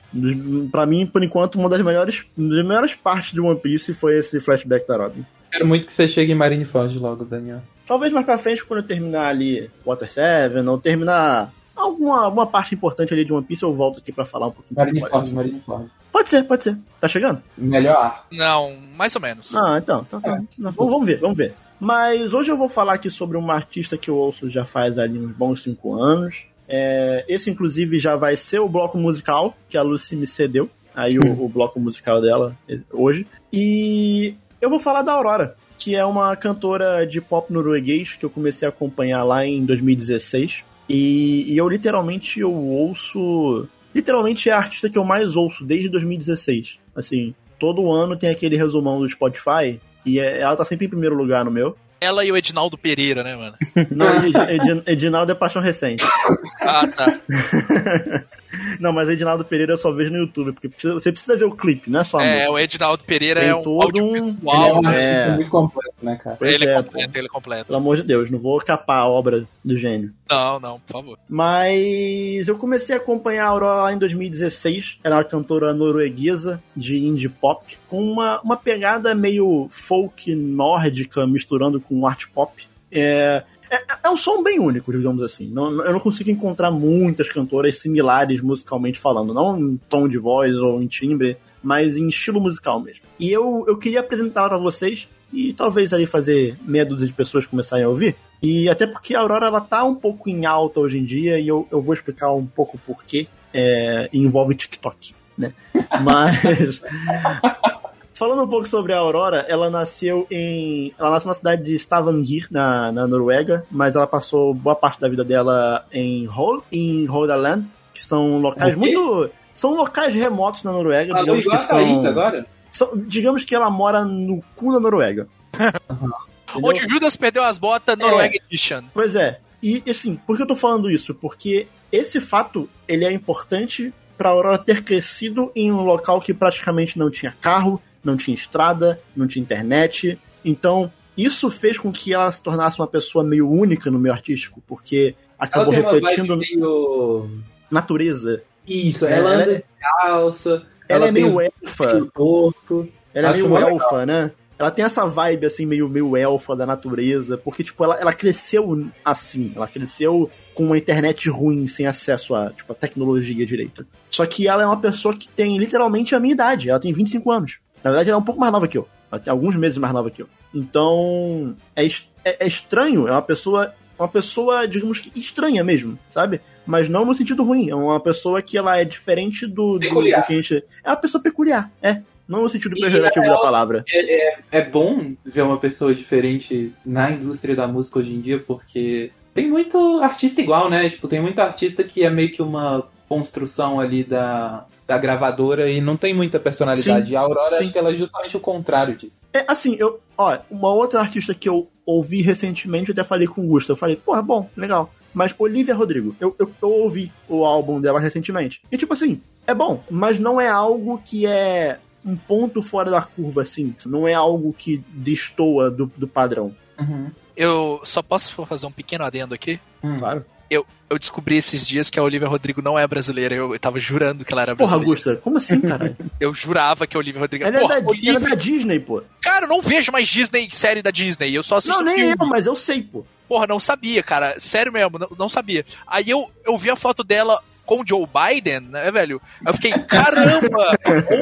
Pra mim, por enquanto, uma das melhores, uma das melhores partes de One Piece foi esse flashback da Robin. Quero muito que você chegue em Marineford logo, Daniel. Talvez mais pra frente, quando eu terminar ali Water 7, ou terminar alguma, alguma parte importante ali de One Piece, eu volto aqui pra falar um pouquinho. Marineford. Marineford. Pode ser, pode ser. Tá chegando? Melhor. Não, mais ou menos. Ah, então. então tá. Vamos vamos ver, vamos ver. Mas hoje eu vou falar aqui sobre uma artista que eu ouço já faz ali uns bons cinco anos. É, esse, inclusive, já vai ser o bloco musical que a Lucy me cedeu. Aí o, o bloco musical dela eh, hoje. E eu vou falar da Aurora, que é uma cantora de pop norueguês que eu comecei a acompanhar lá em 2016. E, e eu literalmente eu ouço. Literalmente é a artista que eu mais ouço desde 2016. Assim, todo ano tem aquele resumão do Spotify e é- ela tá sempre em primeiro lugar no meu. Ela e o Edinaldo Pereira, né, mano? Não, Edi- Edi- Edinaldo é paixão recente. Ah, tá. Não, mas Edinaldo Pereira eu só vejo no YouTube, porque precisa- você precisa ver o clipe, não é só a É, música. o Edinaldo Pereira Tem é um todo um- Ele é audiovisual. um né? artista É. muito completo, né, cara? Pois Ele é, é, completo, ele é completo. Pelo amor de Deus, não vou capar a obra do gênio. Não, não, por favor. Mas eu comecei a acompanhar a Aurora lá em 2016. Era uma cantora norueguesa de indie pop, com uma, uma pegada meio folk nórdica, misturando com art pop. É, é, é um som bem único, digamos assim. Não- eu não consigo encontrar muitas cantoras similares musicalmente falando. Não em tom de voz ou em timbre, mas em estilo musical mesmo. E eu, eu queria apresentá-la pra vocês e talvez aí fazer meia dúzia de pessoas começarem a ouvir. E até porque a Aurora ela tá um pouco em alta hoje em dia e eu, eu vou explicar um pouco porquê. É, envolve TikTok, né? Mas. Falando um pouco sobre a Aurora, ela nasceu em. Ela nasceu na cidade de Stavanger, na, na Noruega, mas ela passou boa parte da vida dela em Hol, em Rogaland, que são locais muito. São locais remotos na Noruega, Falou digamos igual que a Thaís são, agora? são- Digamos que ela mora no cu da Noruega. Onde o Judas perdeu as botas, Noruega Edition. Pois é. E assim, por que eu tô falando isso? Porque esse fato, ele é importante pra Aurora ter crescido em um local que praticamente não tinha carro, não tinha estrada, não tinha internet. Então, isso fez com que ela se tornasse uma pessoa meio única no meio artístico, porque Ela acabou refletindo meio... natureza. Isso, É, ela ela anda descalça. Ela, é tem meio elfa. porco. Ela é meio legal. elfa, né? Ela tem essa vibe, assim, meio, meio elfa da natureza, porque, tipo, ela, ela cresceu assim. Ela cresceu com uma internet ruim, sem acesso a, tipo, a tecnologia direita. Só que ela é uma pessoa que tem literalmente a minha idade. Ela tem 25 anos. Na verdade, ela é um pouco mais nova que eu. Ela tem alguns meses mais nova que eu. Então, é, é, é estranho. É uma pessoa, uma pessoa, digamos que estranha mesmo, sabe? Mas não no sentido ruim. É uma pessoa que ela é diferente do, do, do que a gente. É uma pessoa peculiar, é. Não no sentido pejorativo ela- da palavra. É, é, é bom ver uma pessoa diferente na indústria da música hoje em dia, porque tem muito artista igual, né? Tipo, tem muito artista que é meio que uma construção ali da, da gravadora e não tem muita personalidade. Sim, E a Aurora, sim. acho que ela é justamente o contrário disso. É, assim, eu. Ó, uma outra artista que eu ouvi recentemente, eu até falei com o Gusta. Eu falei, porra, bom, legal. Mas Olivia Rodrigo, eu, eu, eu ouvi o álbum dela recentemente. E tipo assim, é bom, mas não é algo que é um ponto fora da curva, assim. Não é algo que destoa do, do padrão. Eu só posso fazer um pequeno adendo aqui? Claro. Eu, eu descobri esses dias que a Olivia Rodrigo não é brasileira. Eu, eu tava jurando que ela era Porra, brasileira. Gusta, como assim, caralho? Eu jurava que a Olivia Rodrigo Ela é, Porra, da, Olivia... ela é da Disney, pô. Cara, eu não vejo mais Disney, série da Disney. Eu só assisto Não, nem filme. eu, mas eu sei, pô. Porra, não sabia, cara. Sério mesmo, não, não sabia. Aí eu, eu vi a foto dela com o Joe Biden, né, velho? Eu fiquei, caramba,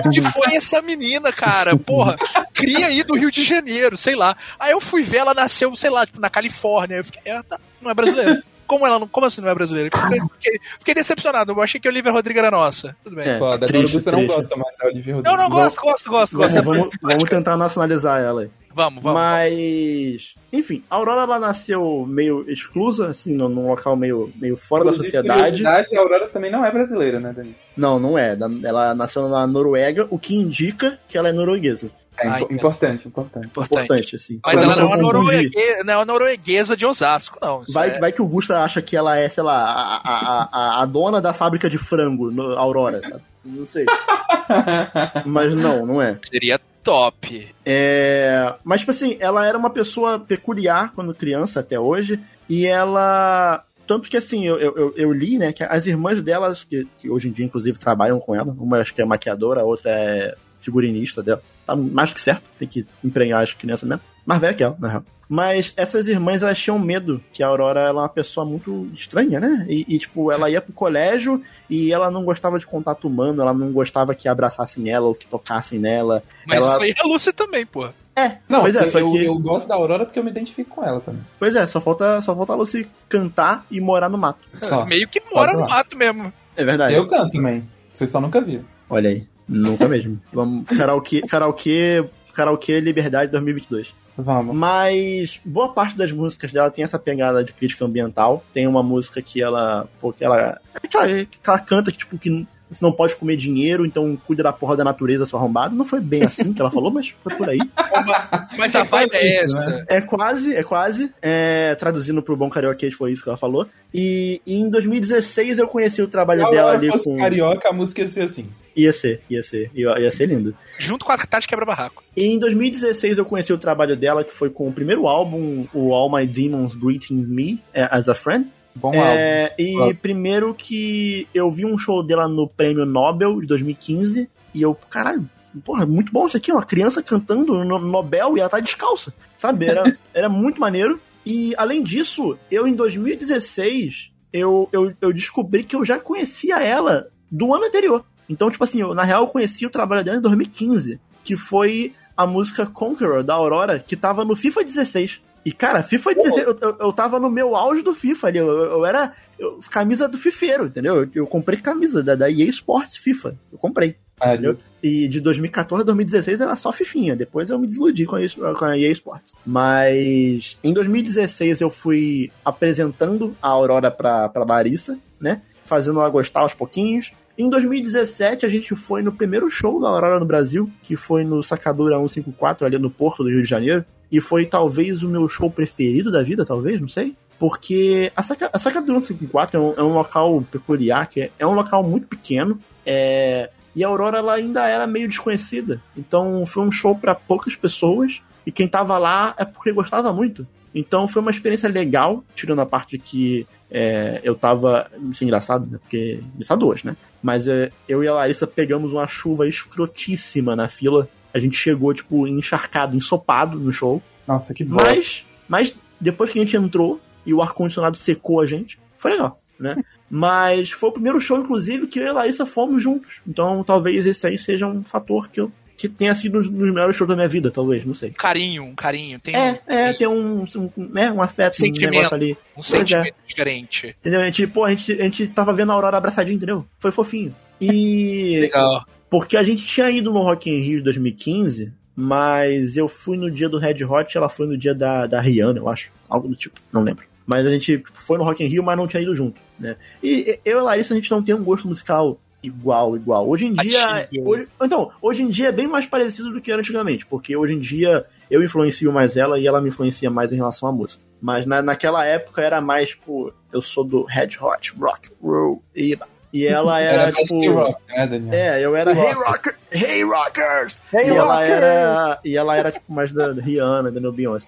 onde foi essa menina, cara? Porra, cria aí do Rio de Janeiro, sei lá. Aí eu fui ver, ela nasceu, sei lá, tipo, na Califórnia. Eu fiquei, é, tá, não é brasileira. Como ela não, como assim não é brasileira? Fiquei, fiquei, decepcionado. Eu achei que a Olivia Rodrigo era nossa. Tudo bem. É, você não gosta mais da Olivia Rodrigo. Não, não, gosto, gosto, gosto, gosto. Vamos, vamos, vamos tentar nacionalizar ela aí. Vamos, vamos. Mas, enfim, a Aurora ela nasceu meio exclusa, assim, num num local meio, meio fora da Inclusive, sociedade. curiosidade, a Aurora também não é brasileira, né, Dani? Não, não é. Da- Ela nasceu na Noruega, o que indica que ela é norueguesa. É Ai, impo- importante, importante. Importante. Importante, assim. Mas Pra ela não é uma norueguesa, não é uma norueguesa de Osasco, não. Vai, é- vai que o Gusta acha que ela é, sei lá, a, a, a, a dona da fábrica de frango, no Aurora, sabe? Não sei. Mas não, não é. Seria top. É, mas, tipo assim, ela era uma pessoa peculiar quando criança, até hoje, e ela. Tanto que, assim, eu, eu, eu li, né, que as irmãs delas, que, que hoje em dia, inclusive, trabalham com ela, uma acho que é maquiadora, a outra é figurinista dela. Tá mais que certo, tem que emprenhar as crianças mesmo. Mais velha que ela, na real. Mas essas irmãs, elas tinham medo que a Aurora ela é uma pessoa muito estranha, né? E, e, tipo, ela ia pro colégio e ela não gostava de contato humano, ela não gostava que abraçassem ela ou que tocassem nela. Mas Ela- isso aí é a Lucy também, pô. É, Não, pois é, eu, só eu, que... eu gosto da Aurora porque eu me identifico com ela também. Pois é, só falta, só falta a Lucy cantar e morar no mato. Ó, Meio que mora no mato mesmo. É verdade. eu canto também. Você só nunca viu. Olha aí, nunca mesmo. Vamos, karaokê, karaokê, karaokê Liberdade 2022. Vamos. Mas boa parte das músicas dela tem essa pegada de crítica ambiental. Tem uma música que ela, pô, que ela, é aquela, que ela canta que tipo que você não pode comer dinheiro, então cuida da porra da natureza, seu arrombado. Não foi bem assim que ela falou, mas foi por aí. Mas a vibe é essa. né? É quase, é quase. É, traduzindo pro bom carioquês, foi isso que ela falou. E, e em 2016 eu conheci o trabalho Se dela ela ali fosse com. carioca, a música ia ser assim. Ia ser, ia ser. Ia, ia ser lindo. Junto com a Tati Quebra-Barraco. E em 2016 eu conheci o trabalho dela, que foi com o primeiro álbum, o All My Demons Greeting Me é, as a Friend. Bom álbum. É, e Álbum. primeiro que eu vi um show dela no Prêmio Nobel de 2015 e eu, caralho, porra, muito bom isso aqui, uma criança cantando no Nobel e ela tá descalça, sabe? Era, era muito maneiro. E além disso, eu em 2016 eu, eu, eu descobri que eu já conhecia ela do ano anterior. Então, tipo assim, eu, na real eu conheci o trabalho dela em 2015, que foi a música Conqueror da Aurora, que tava no FIFA 16. E, cara, FIFA 16, eu, eu, eu tava no meu auge do FIFA ali. Eu, eu- era eu- camisa do fifeiro, entendeu? Eu, comprei camisa da, da EA Sports FIFA. Eu comprei. Pariu. E de 2014 a 2016 era só fifinha. Depois eu me desiludi com a, EA com a EA Sports. Mas em 2016 eu fui apresentando a Aurora pra, pra Larissa, né? Fazendo ela gostar aos pouquinhos. Em 2017 a gente foi no primeiro show da Aurora no Brasil, que foi no Sacadura 154 ali no Porto do Rio de Janeiro. E foi talvez o meu show preferido da vida, talvez, não sei. Porque a, Saca, a Sacadura 154 é um, é um local peculiar, que é, é um local muito pequeno. É, e a Aurora ela ainda era meio desconhecida. Então foi um show para poucas pessoas. E quem tava lá é porque gostava muito. Então foi uma experiência legal, tirando a parte que é, eu tava. Isso é engraçado, né? Porque. Engraçado hoje, né? Mas é, eu e a Larissa pegamos uma chuva escrotíssima na fila. A gente chegou, tipo, encharcado, ensopado no show. Nossa, que bom. Mas, mas depois que a gente entrou e o ar-condicionado secou a gente, foi legal, né? Mas foi o primeiro show, inclusive, que eu e a Larissa fomos juntos. Então talvez esse aí seja um fator que eu que tenha sido um dos melhores shows da minha vida, talvez, não sei. Um carinho, um carinho. Tem É, é, um, tem um, um, né, um afeto, um Sentimento. negócio ali. um é. sentimento diferente. Entendeu? A gente, pô, a gente, a gente tava vendo a Aurora abraçadinha, entendeu? Foi fofinho. E. Legal. Porque a gente tinha ido no Rock in Rio 2015, mas eu fui no dia do Red Hot e ela foi no dia da, da Rihanna, eu acho. Algo do tipo, não lembro. Mas a gente foi no Rock in Rio, mas não tinha ido junto, né? E eu e a Larissa, a gente não tem um gosto musical igual, igual. Hoje em dia... Hoje, então, hoje em dia é bem mais parecido do que era antigamente, porque hoje em dia eu influencio mais ela e ela me influencia mais em relação à música. Mas na, naquela época era mais, tipo, eu sou do Red Hot, Rock, Roll, e... E ela era, Era tipo. rock, né, Daniel? É, eu era Hey, Rocker, Hey Rockers! Hey, e ela Rockers! era e ela era tipo mais da Rihanna, da Beyoncé.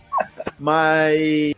Mas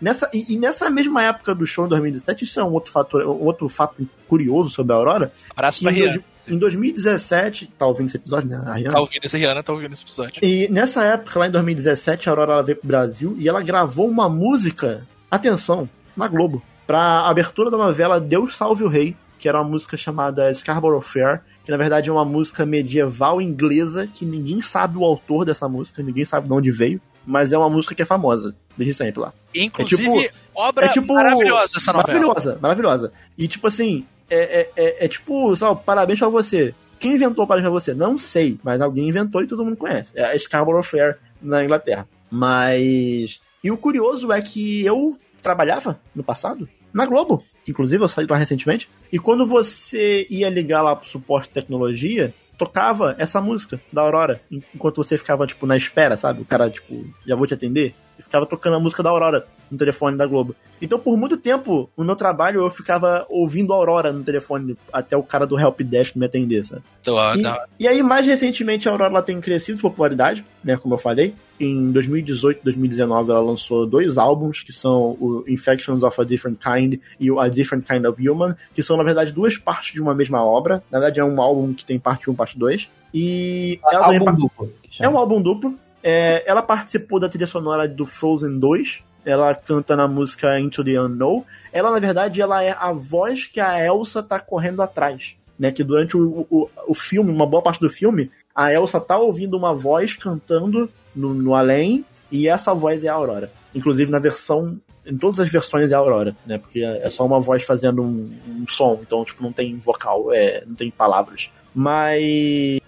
nessa e, e nessa mesma época do show em 2017, isso é um outro fator, um outro fato curioso sobre a Aurora, Abraço que pra em, Rihanna. dois- em 2017, tá ouvindo esse episódio, né, a Rihanna? Tá ouvindo esse Rihanna, tá ouvindo esse episódio. E nessa época, lá em 2017, a Aurora ela veio pro Brasil e ela gravou uma música, atenção, na Globo, pra abertura da novela Deus Salve o Rei, que era uma música chamada Scarborough Fair, que na verdade é uma música medieval inglesa que ninguém sabe o autor dessa música, ninguém sabe de onde veio, mas é uma música que é famosa, desde sempre lá. Inclusive, tipo- obra é tipo- maravilhosa essa novela. Maravilhosa, maravilhosa. E tipo assim, é, é, é, é tipo, sabe, parabéns pra você. Quem inventou parabéns pra você? Não sei, mas alguém inventou e todo mundo conhece. É a Scarborough Fair na Inglaterra. Mas. E o curioso é que eu trabalhava no passado na Globo. Inclusive, eu saí lá recentemente. E quando você ia ligar lá pro suporte de tecnologia, tocava essa música da Aurora. Enquanto você ficava, tipo, na espera, sabe? O cara, tipo, já vou te atender. E ficava tocando a música da Aurora no telefone da Globo. Então, por muito tempo, no meu trabalho, eu ficava ouvindo a Aurora no telefone até o cara do Help Desk me atender, sabe? Tô, E, tá. e aí, mais recentemente, a Aurora ela tem crescido de popularidade, né? Como eu falei. Em 2018 e 2019, ela lançou dois álbuns, que são o Infections of a Different Kind e o A Different Kind of Human, que são, na verdade, duas partes de uma mesma obra. Na verdade, é um álbum que tem parte 1 parte 2. E ela Álbum duplo. é um álbum duplo. É, ela participou da trilha sonora do Frozen 2. Ela canta na música Into the Unknown. Ela, na verdade, ela é a voz que a Elsa tá correndo atrás. Né? Que durante o, o, o filme, uma boa parte do filme, a Elsa tá ouvindo uma voz cantando no, no além, e essa voz é a Aurora. Inclusive na versão. Em todas as versões é a Aurora, né? Porque é só uma voz fazendo um, um som, então, tipo, não tem vocal, é, não tem palavras. Mas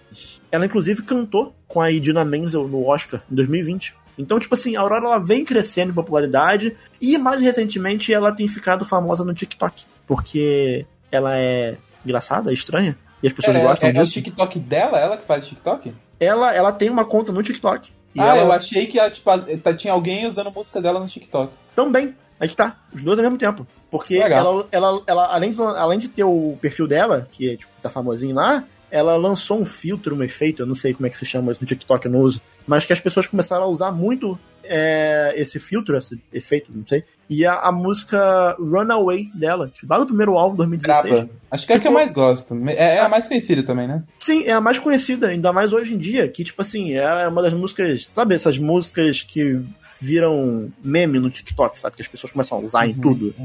ela inclusive cantou com a Idina Menzel no Oscar em 2020. Então, tipo assim, a Aurora ela vem crescendo em popularidade e mais recentemente ela tem ficado famosa no TikTok, porque ela é engraçada, estranha E as pessoas É, gostam é, é o disso. TikTok dela? Ela que faz TikTok? Ela, ela tem uma conta no TikTok. Ah, ela eu achei que tipo, a- tá- tinha alguém usando música dela no TikTok. também. Aí que tá. Os dois ao mesmo tempo. Porque ela, ela, ela além, de, além de ter o perfil dela, que é, tipo, tá famosinho lá, ela lançou um filtro, um efeito, eu não sei como é que se chama isso no TikTok, eu não uso, mas que as pessoas começaram a usar muito é, esse filtro, esse efeito, não sei. E a, a música Runaway dela, tipo, lá do primeiro álbum, 2016. Grava. Acho que é a que eu mais gosto. É, é a mais conhecida também, né? Sim, é a mais conhecida, ainda mais hoje em dia, que, tipo assim, é uma das músicas, sabe essas músicas que viram meme no TikTok, sabe? Que as pessoas começam a usar em tudo.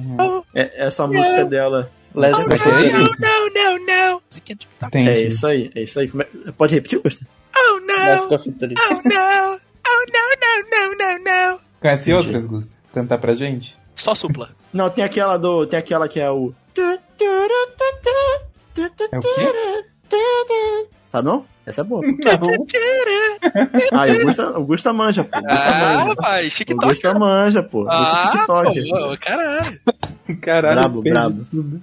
É, essa música dela. Leslie é Queen. isso. Não, não, não. De TikTok. Entendi. É isso aí, é isso aí. É- Pode repetir, Costa? Oh, não. Oh, não. Oh, não, não, não, não, não. Conhece Entendi. outras, Gusto? Cantar pra gente? Só supla. Não, tem aquela do. Tem aquela que é o. É o quê? Sabe não? Essa é boa. Não. Ah, e o Gusta, o Gusta manja, pô. Gusta Ah, manja. vai, O TikTok. Gusta manja, pô. Gusta Ah, TikTok. pô, caralho. Caralho, Brabo, brabo. tudo.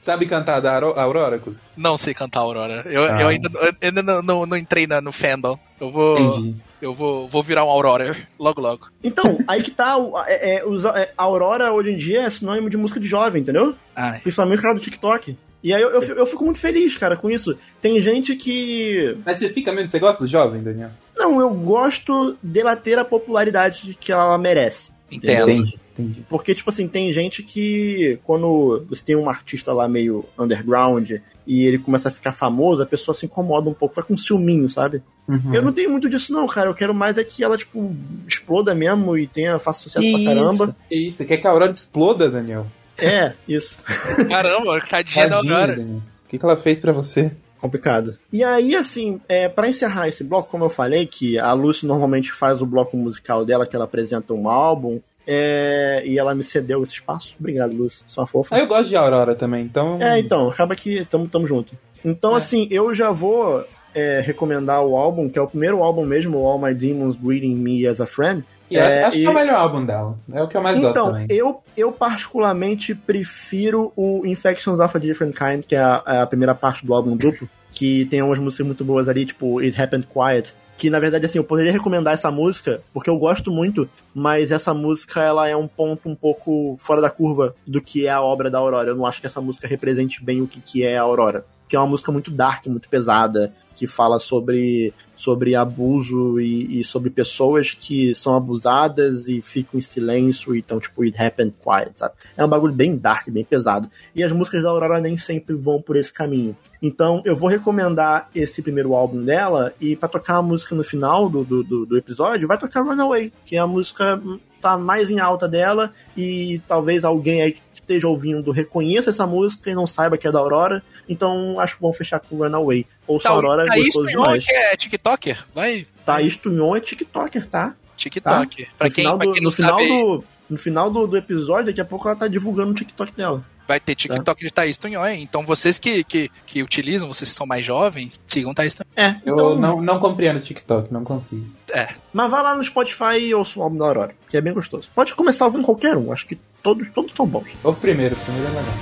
Sabe cantar da Auro- Aurora? Não sei cantar Aurora. Eu, Ah. eu ainda, eu ainda não, não, não entrei na- no fandom. Eu vou, Entendi. eu vou, vou virar um Aurora logo, logo. Então, aí que tá. o- É, é, os- é, Aurora hoje em dia é sinônimo de música de jovem, entendeu? Ai. Principalmente por causa do TikTok. E aí eu, eu, fico- eu fico muito feliz, cara, com isso. Tem gente que. Mas você fica mesmo, você gosta do jovem, Daniel? Não, eu gosto dela ter a popularidade que ela merece. Entendo. Entendi, entendi. Porque, tipo assim, tem gente que quando você tem um artista lá meio underground e ele começa a ficar famoso, a pessoa se incomoda um pouco, vai com ciúminho, sabe? Uhum. Eu não tenho muito disso, não, cara. Eu quero mais é que ela, tipo, exploda mesmo e tenha, faça sucesso pra caramba. Isso? Você quer que a Aurora exploda, Daniel? É, isso. Caramba, tadinha da Aurora. Daniel. O que, que ela fez pra você? Complicado. E aí, assim, é, para encerrar esse bloco, como eu falei, que a Lucy normalmente faz o bloco musical dela, que ela apresenta um álbum, é, e ela me cedeu esse espaço. Obrigado, Lucy. Sua fofa. Ah, eu gosto de Aurora também, então. É, então, acaba que tamo, tamo junto. Então, É. assim, eu já vou é, recomendar o álbum, que é o primeiro álbum mesmo, All My Demons Greeting Me as a Friend. E eu É, acho que é e- o melhor álbum dela. É o que eu mais gosto Então, também. eu, eu particularmente prefiro o Infections of a Different Kind, que é a, é a primeira parte do álbum duplo, que tem umas músicas muito boas ali, tipo It Happened Quiet, que na verdade, assim, eu poderia recomendar essa música, porque eu gosto muito, mas essa música, ela é um ponto um pouco fora da curva do que é a obra da Aurora. Eu não acho que essa música represente bem o que, que é a Aurora. Que é uma música muito dark, muito pesada, que fala sobre, sobre abuso e, e sobre pessoas que são abusadas e ficam em silêncio e então, tipo, it happened quiet, sabe? É um bagulho bem dark, bem pesado. E as músicas da Aurora nem sempre vão por esse caminho. Então, eu vou recomendar esse primeiro álbum dela e pra tocar a música no final do, do, do, episódio, vai tocar Runaway, que é a música hum, tá mais em alta dela e talvez alguém aí que esteja ouvindo reconheça essa música e não saiba que é da Aurora. Então, acho bom fechar com Runaway. Ouça a Aurora, gostoso Tunhon, demais. que é TikToker. Vai, Thaís Tunhon é TikToker, tá? TikTok. Pra no quem, final, pra do, quem no não final, sabe, do, no final do, do episódio, daqui a pouco ela tá divulgando o TikTok dela. vai ter TikTok de Thaís Tunhon. hein? Então vocês que, que, que utilizam, vocês que são mais jovens, sigam Thaís Tunhon. É, Eu então. não, não compreendo TikTok, não consigo. É, Mas vai lá no Spotify e ouça o álbum da Aurora, que é bem gostoso. Pode começar ouvindo qualquer um, acho que todos, todos são bons. O primeiro, o primeiro é legal.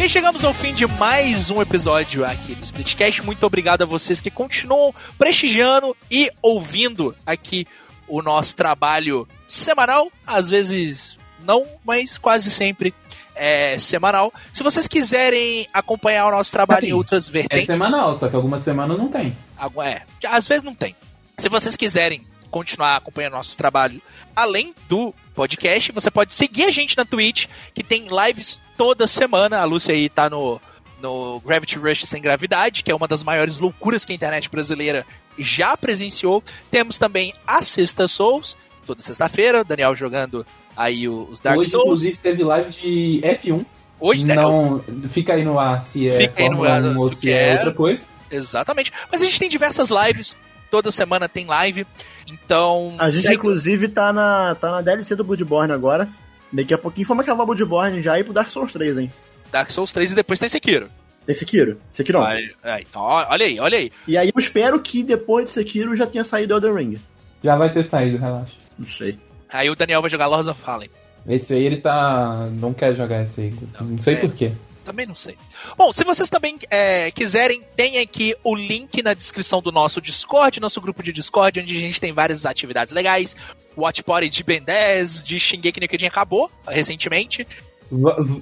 E chegamos ao fim de mais um episódio aqui do Splitcast. Muito obrigado a vocês que continuam prestigiando e ouvindo aqui o nosso trabalho semanal. Às vezes não, mas quase sempre é semanal. Se vocês quiserem acompanhar o nosso trabalho em outras É vertentes, semanal, só que algumas semanas não tem. É, às vezes não tem. Se vocês quiserem continuar acompanhando nosso trabalho além do podcast, você pode seguir a gente na Twitch, que tem lives toda semana. A Lúcia aí tá no, no Gravity Rush Sem Gravidade, que é uma das maiores loucuras que a internet brasileira já presenciou. Temos também a Sexta Souls, toda sexta-feira, Daniel jogando aí os Dark Hoje, Souls. inclusive, teve live de F1. Hoje, Daniel, Não, fica aí no ar se é Fica aí no Fórmula ar 1 ou se é é. outra coisa. exatamente. Mas a gente tem diversas lives, toda semana tem live. Então, A gente, segue- inclusive, tá na, tá na DLC do Bloodborne agora. Daqui a pouquinho vamos acabar o Bloodborne já e ir pro Dark Souls 3, hein? Dark Souls 3 e depois tem Sekiro. Tem Sekiro. Sekiro. Aí, então, olha aí, olha aí. E aí eu espero que depois de Sekiro já tenha saído Elden Ring. Já vai ter saído, relaxa. Não sei. Aí o Daniel vai jogar Lords of Fallen. Esse aí ele tá. Não quer jogar esse aí. Não, sei é. por quê. Também não sei. Bom, se vocês também é, quiserem, tem aqui o link na descrição do nosso Discord, nosso grupo de Discord, onde a gente tem várias atividades legais. Watch Party de Ben 10, de Shingeki no Kyojin acabou recentemente.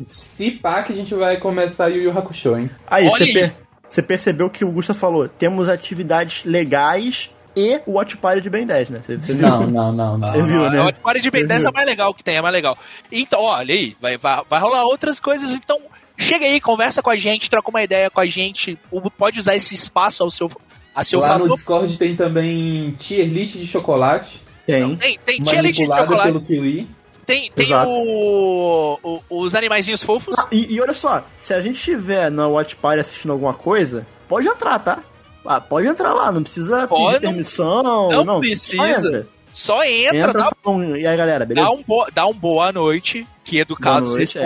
Se pá que a gente vai começar Yu Yu Hakusho, hein? Aí, você, per- você percebeu que o Gusta falou, temos atividades legais e o Watch Party de Ben 10, né? Você, você viu? Não, não, não, não. Você viu, Ah, né? O Watch Party de Ben Você 10 é mais legal que tem, é mais legal. Então, olha aí, vai, vai, vai rolar outras coisas, então chega aí, conversa com a gente, troca uma ideia com a gente, pode usar esse espaço ao seu, a seu Lá no favor. Discord tem também tier list de chocolate, Tem. Tem, tem tia leite de chocolate, pelo Kiwi. tem, tem o, o- os animaizinhos fofos. Ah, e, e olha só, se a gente estiver na Watch Party assistindo alguma coisa, pode entrar, tá? Ah, pode entrar lá, não precisa Pode, pedir não- permissão. não Não, precisa. Só entra. Só entra, Entra, dá, um- e aí galera, beleza? dá, um bo, dá um boa noite, que educados Boa noite, é.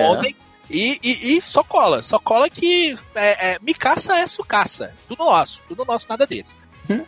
E, e, e só cola, só cola que é, é, me caça é sucaça. Tudo nosso, tudo nosso, nada deles.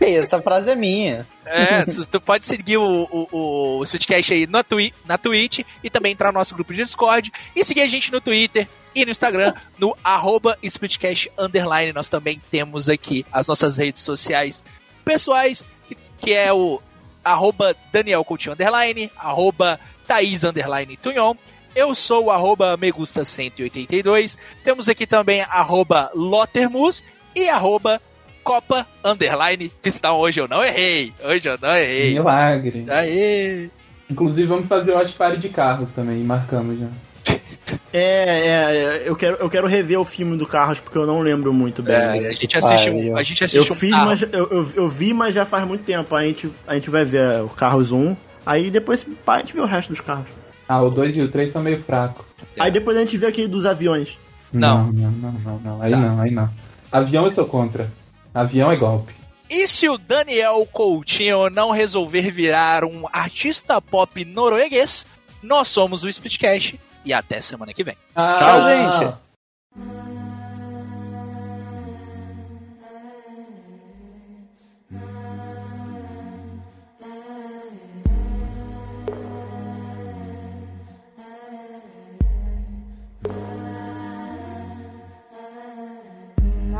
Essa frase é minha. É, tu pode seguir o, o, o Splitcast aí na, twi na Twitch e também entrar no nosso grupo de Discord e seguir a gente no Twitter e no Instagram, no arroba Splitcast Underline. Nós também temos aqui as nossas redes sociais pessoais, que, que é o arroba Daniel Coutinho Underline, arroba Thaís Underline Tunhon. Eu sou o arroba Megusta182. Temos aqui também arroba Lotermus e arroba Copa Underline Pistão. Hoje eu não errei. Hoje eu não errei. Milagre. Aê! Inclusive, vamos fazer o Watch Party de carros também, marcamos já. É, é, eu quero, eu quero rever o filme do Carros porque eu não lembro muito bem. É, a gente assiste um, pariu. a gente eu assiste um fiz, carro. mas eu, eu, eu vi, mas já faz muito tempo. A gente, a gente vai ver o Carros 1, aí depois a gente vê o resto dos carros. Ah, o 2 e o 3 são meio fracos. Aí depois a gente vê aquele dos aviões. Não. Não, não, não, não, não. Aí Tá. não, aí não. Avião eu sou contra. Avião é golpe. E se o Daniel Coutinho não resolver virar um artista pop norueguês, nós somos o Splitcast e até semana que vem. Ah, Tchau, gente.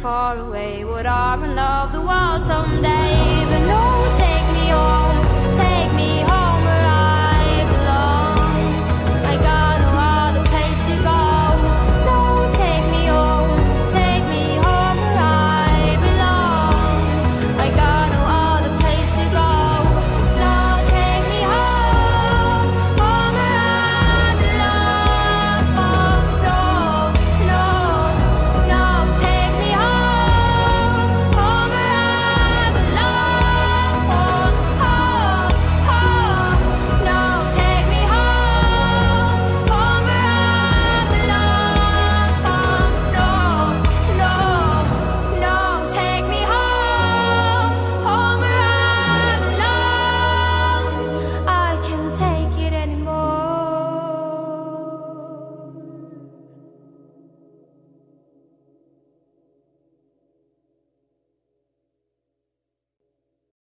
far away. Would I love the world someday? But no, take me on.